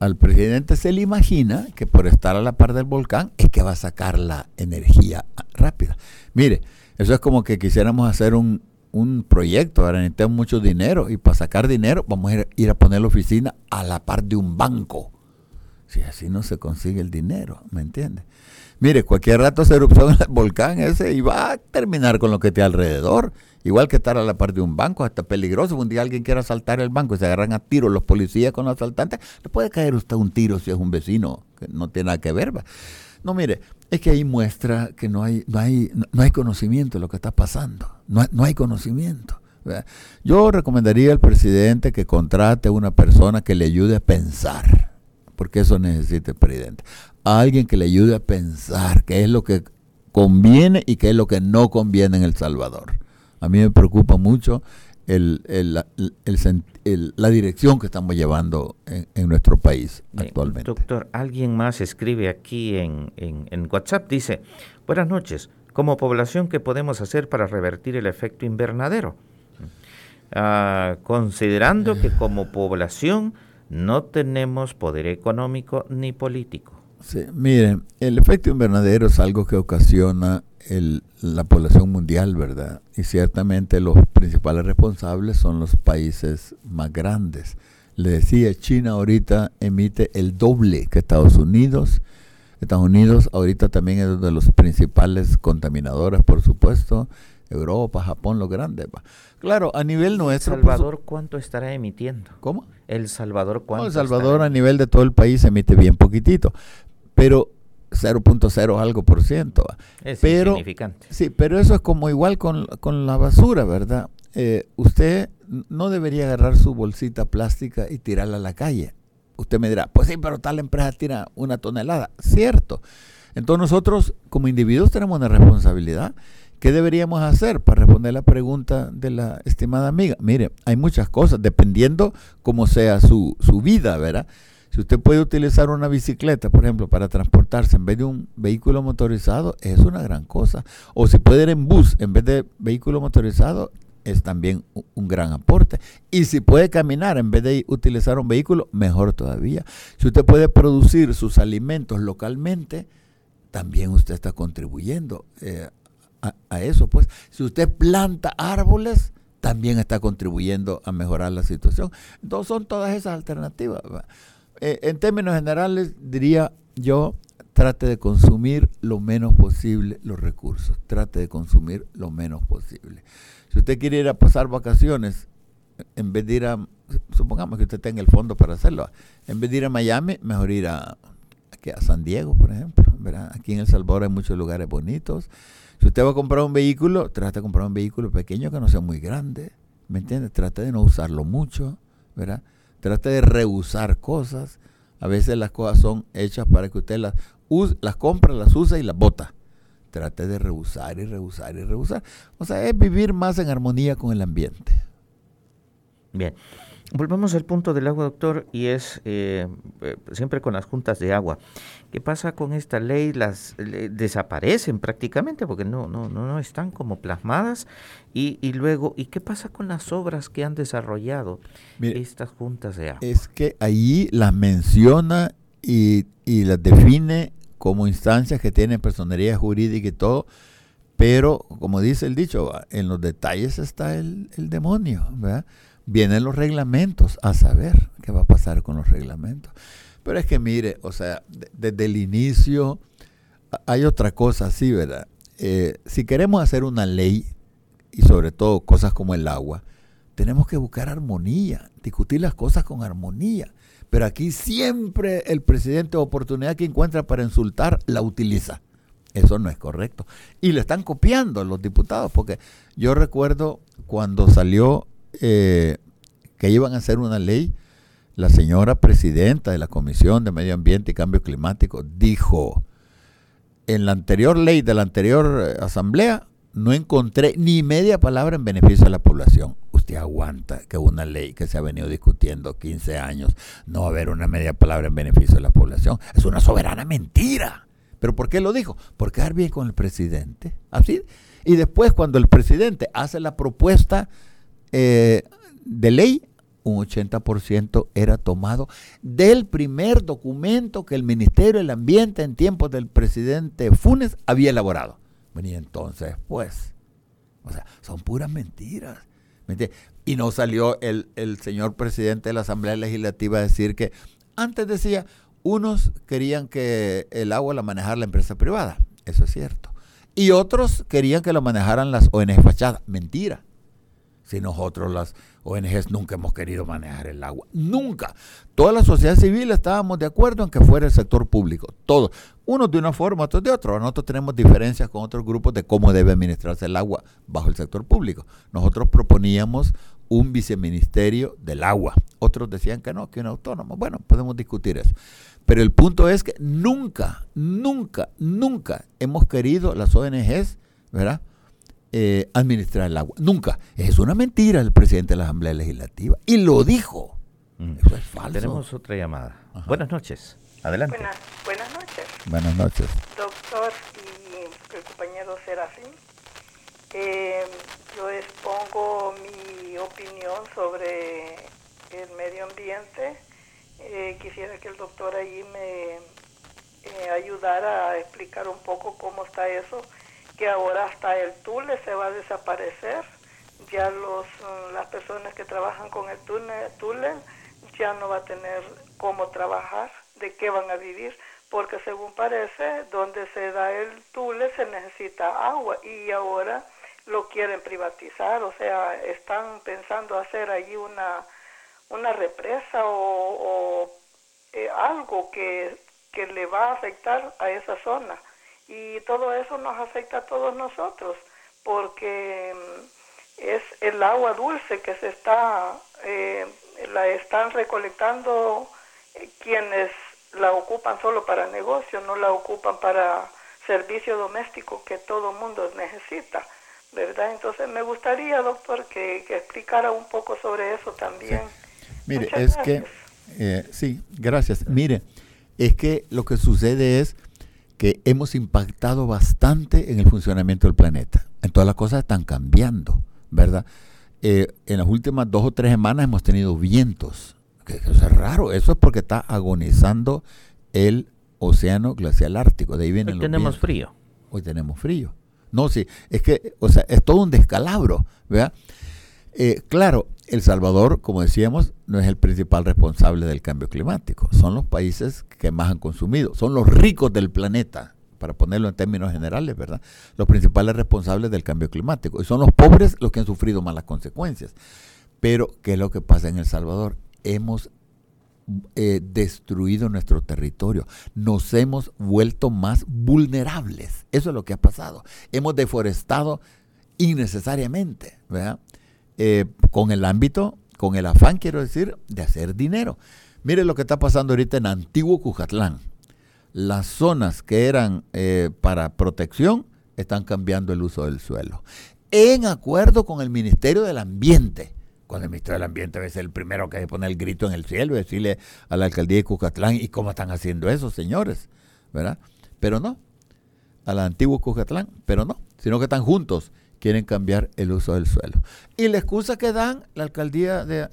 Al presidente se le imagina que por estar a la par del volcán es que va a sacar la energía rápida. Mire, eso es como que quisiéramos hacer un, un proyecto, ahora necesitamos mucho dinero y para sacar dinero vamos a ir, a poner la oficina a la par de un banco. Si así no se consigue el dinero, ¿me entiende? Mire, cualquier rato se erupción en el volcán ese y va a terminar con lo que esté alrededor. Igual que estar a la par de un banco, hasta peligroso. Un día alguien quiera asaltar el banco y se agarran a tiro los policías con los asaltantes, le puede caer usted un tiro si es un vecino que no tiene nada que ver. No, mire, es que ahí muestra que no hay, no hay, no, hay conocimiento de lo que está pasando. No no hay conocimiento. Yo recomendaría al presidente que contrate una persona que le ayude a pensar, porque eso necesita el presidente. A alguien que le ayude a pensar qué es lo que conviene y qué es lo que no conviene en El Salvador. A mí me preocupa mucho el, el- la- el la dirección que estamos llevando en, en nuestro país Bien, actualmente. Doctor, alguien más escribe aquí en, en- en WhatsApp, dice, buenas noches, como población, ¿qué podemos hacer para revertir el efecto invernadero? Ah, considerando que como población no tenemos poder económico ni político. Sí, miren, el efecto invernadero es algo que ocasiona el- la población mundial, ¿verdad? Y ciertamente los principales responsables son los países más grandes. Le decía, China ahorita emite el doble que Estados Unidos. Estados Unidos ahorita también es uno de los principales contaminadores, por supuesto. Europa, Japón, los grandes. Claro, a nivel ¿El nuestro... por su- Salvador cuánto estará emitiendo? ¿Cómo? El Salvador cuánto No, El estará Salvador a nivel de todo el país emite bien poquitito, pero 0.0 algo por ciento. Es pero, insignificante. Sí, pero eso es como igual con, con la basura, ¿verdad? Eh, usted no debería agarrar su bolsita plástica y tirarla a la calle. Usted me dirá, pues sí, pero tal empresa tira una tonelada. Cierto. Entonces nosotros como individuos tenemos una responsabilidad. ¿Qué deberíamos hacer para responder la pregunta de la estimada amiga? Mire, hay muchas cosas, dependiendo cómo sea su, su vida, ¿verdad? Si usted puede utilizar una bicicleta, por ejemplo, para transportarse en vez de un vehículo motorizado, es una gran cosa. O si puede ir en bus en vez de vehículo motorizado, es también un gran aporte. Y si puede caminar en vez de utilizar un vehículo, mejor todavía. Si usted puede producir sus alimentos localmente, también usted está contribuyendo eh, a, a eso. Pues si usted planta árboles, también está contribuyendo a mejorar la situación. Entonces son todas esas alternativas. Eh, en términos generales, diría yo, trate de consumir lo menos posible los recursos. Trate de consumir lo menos posible. Si usted quiere ir a pasar vacaciones, en vez de ir a, supongamos que usted tenga el fondo para hacerlo, en vez de ir a Miami, mejor ir a, a San Diego, por ejemplo. ¿verdad? Aquí en El Salvador hay muchos lugares bonitos. Si usted va a comprar un vehículo, trate de comprar un vehículo pequeño que no sea muy grande. ¿Me entiende? Trate de no usarlo mucho, ¿verdad? Trate de reusar cosas. A veces las cosas son hechas para que usted las, use, las compra, las usa y las bota. Trate de reusar y reusar y reusar. O sea, es vivir más en armonía con el ambiente. Bien. volvamos al punto del agua, doctor, y es eh, eh, siempre con las juntas de agua. ¿Qué pasa con esta ley? Las le- desaparecen prácticamente porque no, no, no, no están como plasmadas. Y, y luego, ¿y qué pasa con las obras que han desarrollado Mire, estas juntas de agua? Es que allí las menciona y, y las define como instancias que tienen personería jurídica y todo, pero como dice el dicho, en los detalles está el, el demonio, ¿verdad? Vienen los reglamentos, a saber qué va a pasar con los reglamentos. Pero es que mire, o sea, de- desde el inicio hay otra cosa así, ¿verdad? Eh, si queremos hacer una ley, y sobre todo cosas como el agua, tenemos que buscar armonía, discutir las cosas con armonía. Pero aquí siempre el presidente, oportunidad que encuentra para insultar, la utiliza. Eso no es correcto. Y le están copiando los diputados, porque yo recuerdo cuando salió eh, que iban a hacer una ley, la señora presidenta de la Comisión de Medio Ambiente y Cambio Climático dijo, en la anterior ley de la anterior eh, asamblea no encontré ni media palabra en beneficio de la población. Usted aguanta que una ley que se ha venido discutiendo 15 años no va a haber una media palabra en beneficio de la población. Es una soberana mentira. ¿Pero por qué lo dijo? Por quedar bien con el presidente. Así. Y después cuando el presidente hace la propuesta eh, de ley, un 80% era tomado del primer documento que el Ministerio del Ambiente en tiempos del presidente Funes había elaborado. Y entonces, pues, o sea, son puras mentiras. Y no salió el, el señor presidente de la Asamblea Legislativa a decir que antes decía, unos querían que el agua la manejara la empresa privada, eso es cierto. Y otros querían que lo manejaran las ONG fachadas, mentira. Si nosotros las ONGs nunca hemos querido manejar el agua, nunca. Toda la sociedad civil estábamos de acuerdo en que fuera el sector público, todos. Unos de una forma, otros de otra. Nosotros tenemos diferencias con otros grupos de cómo debe administrarse el agua bajo el sector público. Nosotros proponíamos un viceministerio del agua. Otros decían que no, que un autónomo. Bueno, podemos discutir eso. Pero el punto es que nunca, nunca, nunca hemos querido las ONGs, ¿verdad? Eh, administrar el agua. Nunca. Es una mentira el presidente de la Asamblea Legislativa. Y lo dijo. Eso es falso. Tenemos otra llamada. Buenas noches. Adelante. Buenas, buenas noches, Buenas noches. doctor y el compañero Serafín. Eh, yo expongo mi opinión sobre el medio ambiente. Eh, quisiera que el doctor ahí me eh, ayudara a explicar un poco cómo está eso, que ahora hasta el Tule se va a desaparecer. Ya los, mm, las personas que trabajan con el túnel, Tule ya no va a tener cómo trabajar, de qué van a vivir, porque según parece, donde se da el Tule se necesita agua y ahora lo quieren privatizar, o sea, están pensando hacer allí una, una represa o, o, eh, algo que, que le va a afectar a esa zona. Y todo eso nos afecta a todos nosotros, porque mm, es el agua dulce que se está, eh, la están recolectando eh, quienes la ocupan solo para negocio, no la ocupan para servicio doméstico que todo mundo necesita, ¿verdad? Entonces me gustaría, doctor, que, que explicara un poco sobre eso también. Mire, Muchas es que, eh, sí, gracias. Mire, es que lo que sucede es que hemos impactado bastante en el funcionamiento del planeta. Entonces las cosas están cambiando, ¿verdad? Eh, en las últimas dos o tres semanas hemos tenido vientos. Que, eso es raro. Eso es porque está agonizando el océano glacial ártico. De ahí vienen Hoy los tenemos vientos. frío. Hoy tenemos frío. No, sí, es que, o sea, es todo un descalabro, ¿verdad? Eh, claro, El Salvador, como decíamos, no es el principal responsable del cambio climático. Son los países que más han consumido. Son los ricos del planeta, para ponerlo en términos generales, ¿verdad? Los principales responsables del cambio climático. Y son los pobres los que han sufrido más las consecuencias. Pero, ¿qué es lo que pasa en El Salvador? Hemos eh, destruido nuestro territorio. Nos hemos vuelto más vulnerables. Eso es lo que ha pasado. Hemos deforestado innecesariamente, ¿verdad? Eh, con el ámbito, con el afán, quiero decir, de hacer dinero. Mire lo que está pasando ahorita en Antiguo Cujatlán. Las zonas que eran eh, para protección están cambiando el uso del suelo. En acuerdo con el Ministerio del Ambiente, Cuando el ministro del Ambiente debe el primero que pone el grito en el cielo y decirle a la alcaldía de Cucatlán, ¿y cómo están haciendo eso, señores? ¿Verdad? Pero no, a la antigua Cucatlán, pero no, sino que están juntos, quieren cambiar el uso del suelo. Y la excusa que dan la alcaldía de,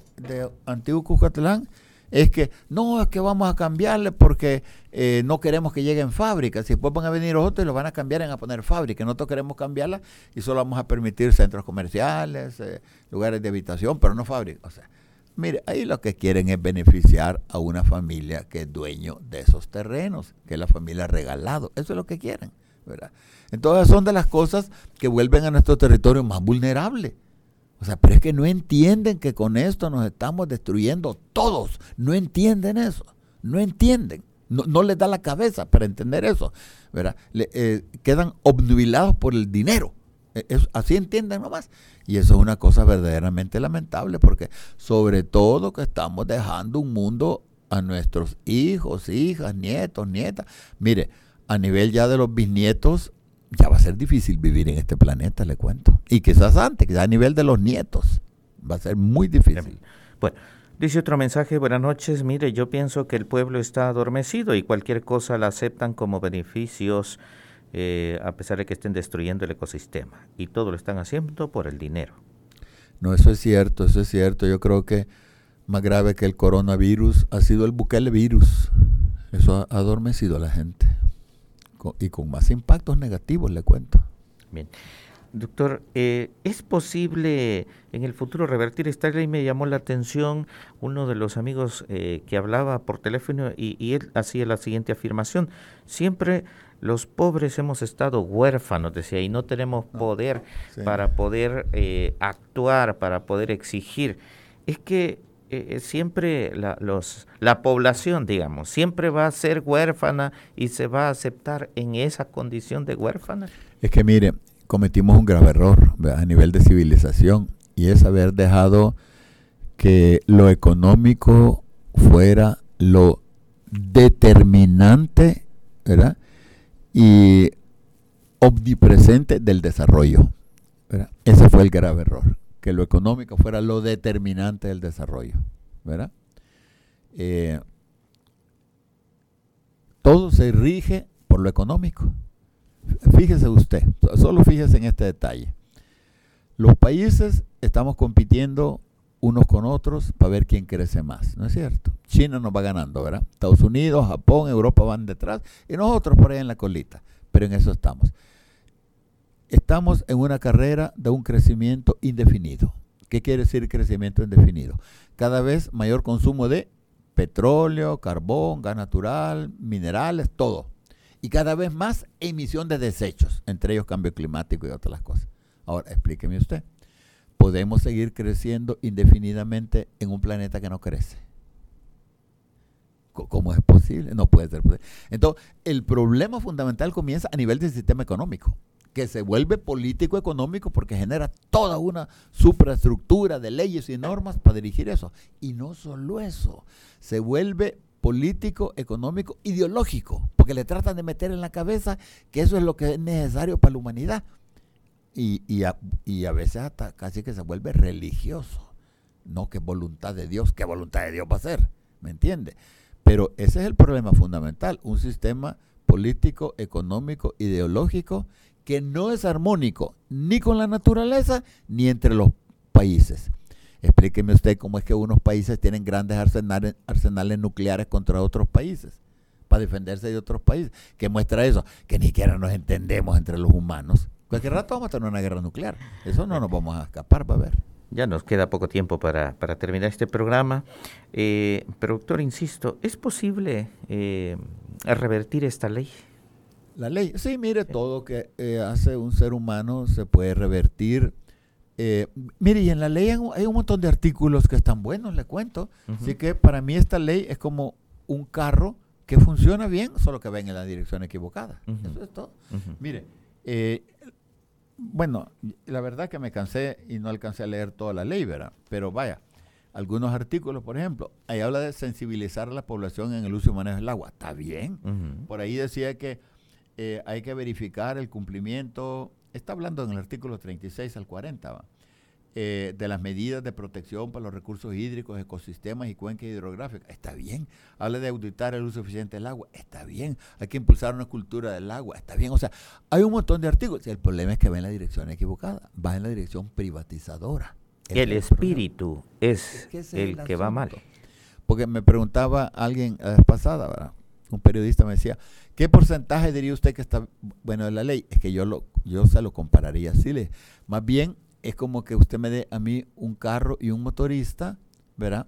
Antiguo Cucatlán es que no, es que vamos a cambiarle porque eh, no queremos que lleguen fábricas. Si después van a venir otros y lo van a cambiar en a poner fábricas. Nosotros queremos cambiarla y solo vamos a permitir centros comerciales, eh, lugares de habitación, pero no fábricas. O sea, mire, ahí lo que quieren es beneficiar a una familia que es dueño de esos terrenos, que es la familia regalado. Eso es lo que quieren, ¿verdad? Entonces son de las cosas que vuelven a nuestro territorio más vulnerable. O sea, pero es que no entienden que con esto nos estamos destruyendo todos. No entienden eso. No entienden. No, no les da la cabeza para entender eso. ¿verdad? Eh, quedan obnubilados por el dinero. Es, así entienden nomás. Y eso es una cosa verdaderamente lamentable porque sobre todo que estamos dejando un mundo a nuestros hijos, hijas, nietos, nietas. Mire, a nivel ya de los bisnietos, ya va a ser difícil vivir en este planeta, le cuento. Y quizás antes, quizás a nivel de los nietos, va a ser muy difícil. Bueno, dice otro mensaje, buenas noches, mire, yo pienso que el pueblo está adormecido y cualquier cosa la aceptan como beneficios eh, a pesar de que estén destruyendo el ecosistema. Y todo lo están haciendo por el dinero. No, eso es cierto, eso es cierto. Yo creo que más grave que el coronavirus ha sido el Bukele virus. Eso ha adormecido a la gente y con más impactos negativos, le cuento. Bien. Doctor, eh, ¿es posible en el futuro revertir esta ley? Me llamó la atención uno de los amigos eh, que hablaba por teléfono y, y, él hacía la siguiente afirmación. Siempre los pobres hemos estado huérfanos, decía, y no tenemos poder sí. para poder eh, actuar, para poder exigir. Es que eh, siempre la, los, la población, digamos, siempre va a ser huérfana y se va a aceptar en esa condición de huérfana. Es que mire, cometimos un grave error a nivel de civilización y es haber dejado que lo económico fuera lo determinante, ¿verdad? Y omnipresente del desarrollo. Ese fue el grave error que lo económico fuera lo determinante del desarrollo, ¿verdad? Eh, todo se rige por lo económico. Fíjese usted, solo fíjese en este detalle. Los países estamos compitiendo unos con otros para ver quién crece más, ¿no es cierto? China nos va ganando, ¿verdad? Estados Unidos, Japón, Europa van detrás y nosotros por ahí en la colita, pero en eso estamos estamos en una carrera de un crecimiento indefinido. ¿Qué quiere decir crecimiento indefinido? Cada vez mayor consumo de petróleo, carbón, gas natural, minerales, todo. Y cada vez más emisión de desechos, entre ellos cambio climático y otras cosas. Ahora, explíqueme usted, ¿podemos seguir creciendo indefinidamente en un planeta que no crece? ¿Cómo es posible? No puede ser posible. Entonces, el problema fundamental comienza a nivel del sistema económico que se vuelve político económico porque genera toda una superestructura de leyes y normas para dirigir eso. Y no solo eso, se vuelve político, económico, ideológico, porque le tratan de meter en la cabeza que eso es lo que es necesario para la humanidad. Y, y, a, y a veces hasta casi que se vuelve religioso. No que voluntad de Dios, ¿qué voluntad de Dios va a ser? ¿Me entiende? Pero ese es el problema fundamental, un sistema político, económico, ideológico que no es armónico ni con la naturaleza ni entre los países. Explíqueme usted cómo es que unos países tienen grandes arsenales, nucleares contra otros países para defenderse de otros países. ¿Qué muestra eso? Que ni siquiera nos entendemos entre los humanos. Cualquier rato vamos a tener una guerra nuclear. Eso no nos vamos a escapar, va a ver. Ya nos queda poco tiempo para, para terminar este programa. Eh, pero, doctor, insisto, ¿es posible eh, revertir esta ley? La ley, sí, mire, todo que eh, hace un ser humano se puede revertir. Eh, mire, y en la ley hay un, montón de artículos que están buenos, le cuento. Uh -huh. Así que para mí esta ley es como un carro que funciona bien, solo que va en la dirección equivocada. Uh -huh. Eso es todo. Uh -huh. Mire, eh, bueno, la verdad que me cansé y no alcancé a leer toda la ley, ¿verdad? Pero vaya, algunos artículos, por ejemplo, ahí habla de sensibilizar a la población en el uso y manejo del agua. Está bien. Por ahí decía que eh, hay que verificar el cumplimiento, está hablando en el artículo 36 al 40, ¿va? eh, de las medidas de protección para los recursos hídricos, ecosistemas y cuencas hidrográficas. Está bien. Habla de auditar el uso eficiente del agua. Está bien. Hay que impulsar una cultura del agua. Está bien. O sea, hay un montón de artículos. El problema es que va en la dirección equivocada. Va en la dirección privatizadora. El, el espíritu es, es, que es el, el que va mal. Porque me preguntaba alguien la vez pasada, ¿verdad? Un periodista me decía, ¿qué porcentaje diría usted que está bueno de la ley? Es que yo lo yo se lo compararía así, le, más bien es como que usted me dé a mí un carro y un motorista, ¿verdad?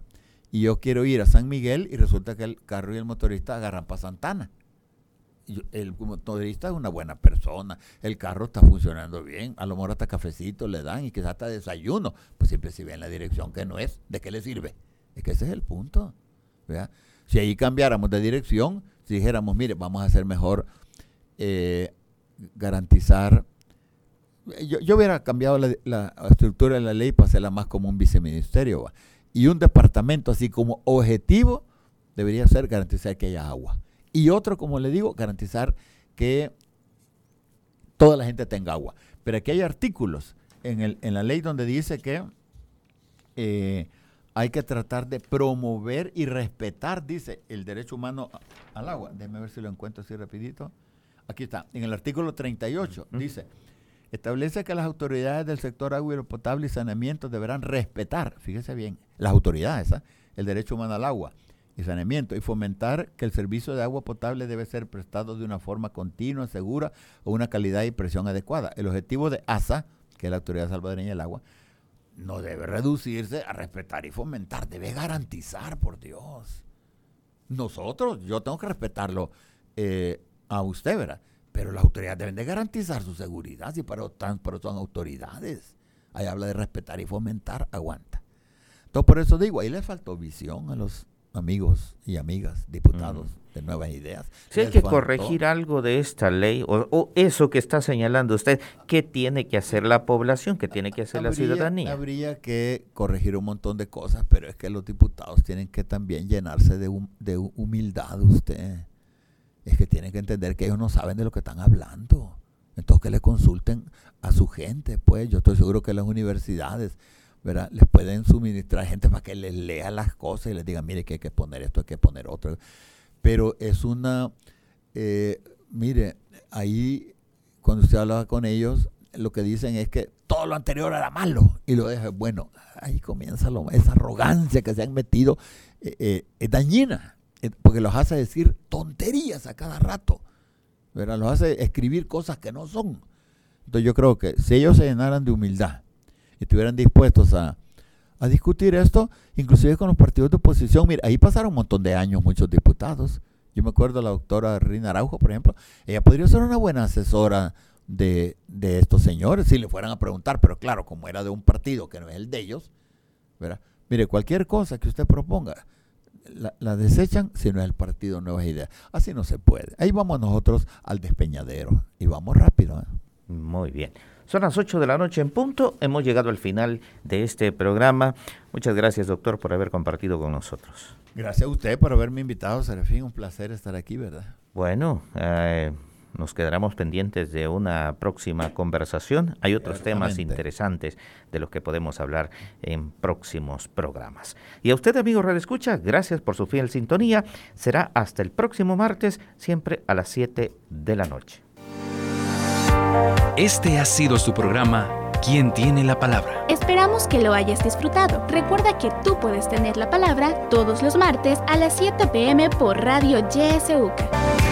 Y yo quiero ir a San Miguel y resulta que el carro y el motorista agarran para Santana. El motorista es una buena persona, el carro está funcionando bien, a lo mejor hasta cafecito le dan y quizás hasta desayuno, pues siempre si ve en la dirección que no es, ¿de qué le sirve? Es que ese es el punto, ¿verdad? Si ahí cambiáramos de dirección, si dijéramos, mire, vamos a hacer mejor eh, garantizar yo, yo, hubiera cambiado la, estructura de la ley para hacerla más como un viceministerio. Y un departamento así como objetivo debería ser garantizar que haya agua. Y otro, como le digo, garantizar que toda la gente tenga agua. Pero aquí hay artículos en, el, en la ley donde dice que eh, hay que tratar de promover y respetar, dice, el derecho humano al agua. Déjeme ver si lo encuentro así rapidito. Aquí está, en el artículo 38, uh -huh. dice establece que las autoridades del sector agua potable y saneamiento deberán respetar, fíjese bien, las autoridades, ¿eh? el derecho humano al agua y saneamiento y fomentar que el servicio de agua potable debe ser prestado de una forma continua, segura o una calidad y presión adecuada. El objetivo de ASA, que es la Autoridad Salvadoreña del Agua, no debe reducirse a respetar y fomentar, debe garantizar, por Dios. Nosotros, yo tengo que respetarlo eh, a usted, ¿verdad? Pero las autoridades deben de garantizar su seguridad, si para, pero son autoridades. Ahí habla de respetar y fomentar, aguanta. Entonces, por eso digo, ahí le faltó visión a los amigos y amigas diputados mm. de nuevas ideas. Si hay que corregir algo de esta ley, o, o, eso que está señalando usted, ¿qué tiene que hacer la población? ¿Qué tiene que hacer habría, la ciudadanía? Habría que corregir un montón de cosas, pero es que los diputados tienen que también llenarse de, hum, de humildad usted es que tienen que entender que ellos no saben de lo que están hablando. Entonces que le consulten a su gente, pues yo estoy seguro que las universidades ¿verdad? les pueden suministrar gente para que les lea las cosas y les diga, mire que hay que poner esto, hay que poner otro. Pero es una, eh, mire, ahí cuando usted habla con ellos, lo que dicen es que todo lo anterior era malo y lo deja, bueno, ahí comienza lo, esa arrogancia que se han metido, eh, eh, es dañina porque los hace decir tonterías a cada rato, ¿verdad? los hace escribir cosas que no son. Entonces yo creo que si ellos se llenaran de humildad estuvieran dispuestos a, a discutir esto, inclusive con los partidos de oposición, mira, ahí pasaron un montón de años muchos diputados. Yo me acuerdo de la doctora Rina Araujo, por ejemplo, ella podría ser una buena asesora de, de estos señores si le fueran a preguntar, pero claro, como era de un partido que no es el de ellos, ¿verdad? Mire, cualquier cosa que usted proponga, la, la, desechan si no es el partido Nuevas Ideas. Así no se puede. Ahí vamos nosotros al despeñadero y vamos rápido. ¿eh? Muy bien. Son las 8 de la noche en punto. Hemos llegado al final de este programa. Muchas gracias, doctor, por haber compartido con nosotros. Gracias a usted por haberme invitado, Serafín. Un placer estar aquí, ¿verdad? Bueno, eh, nos quedaremos pendientes de una próxima conversación. Hay otros temas interesantes de los que podemos hablar en próximos programas. Y a usted, amigo Radio Escucha, gracias por su fiel sintonía. Será hasta el próximo martes, siempre a las 7 de la noche. Este ha sido su programa ¿Quién tiene la palabra? Esperamos que lo hayas disfrutado. Recuerda que tú puedes tener la palabra todos los martes a las 7 pm por Radio YSUCA.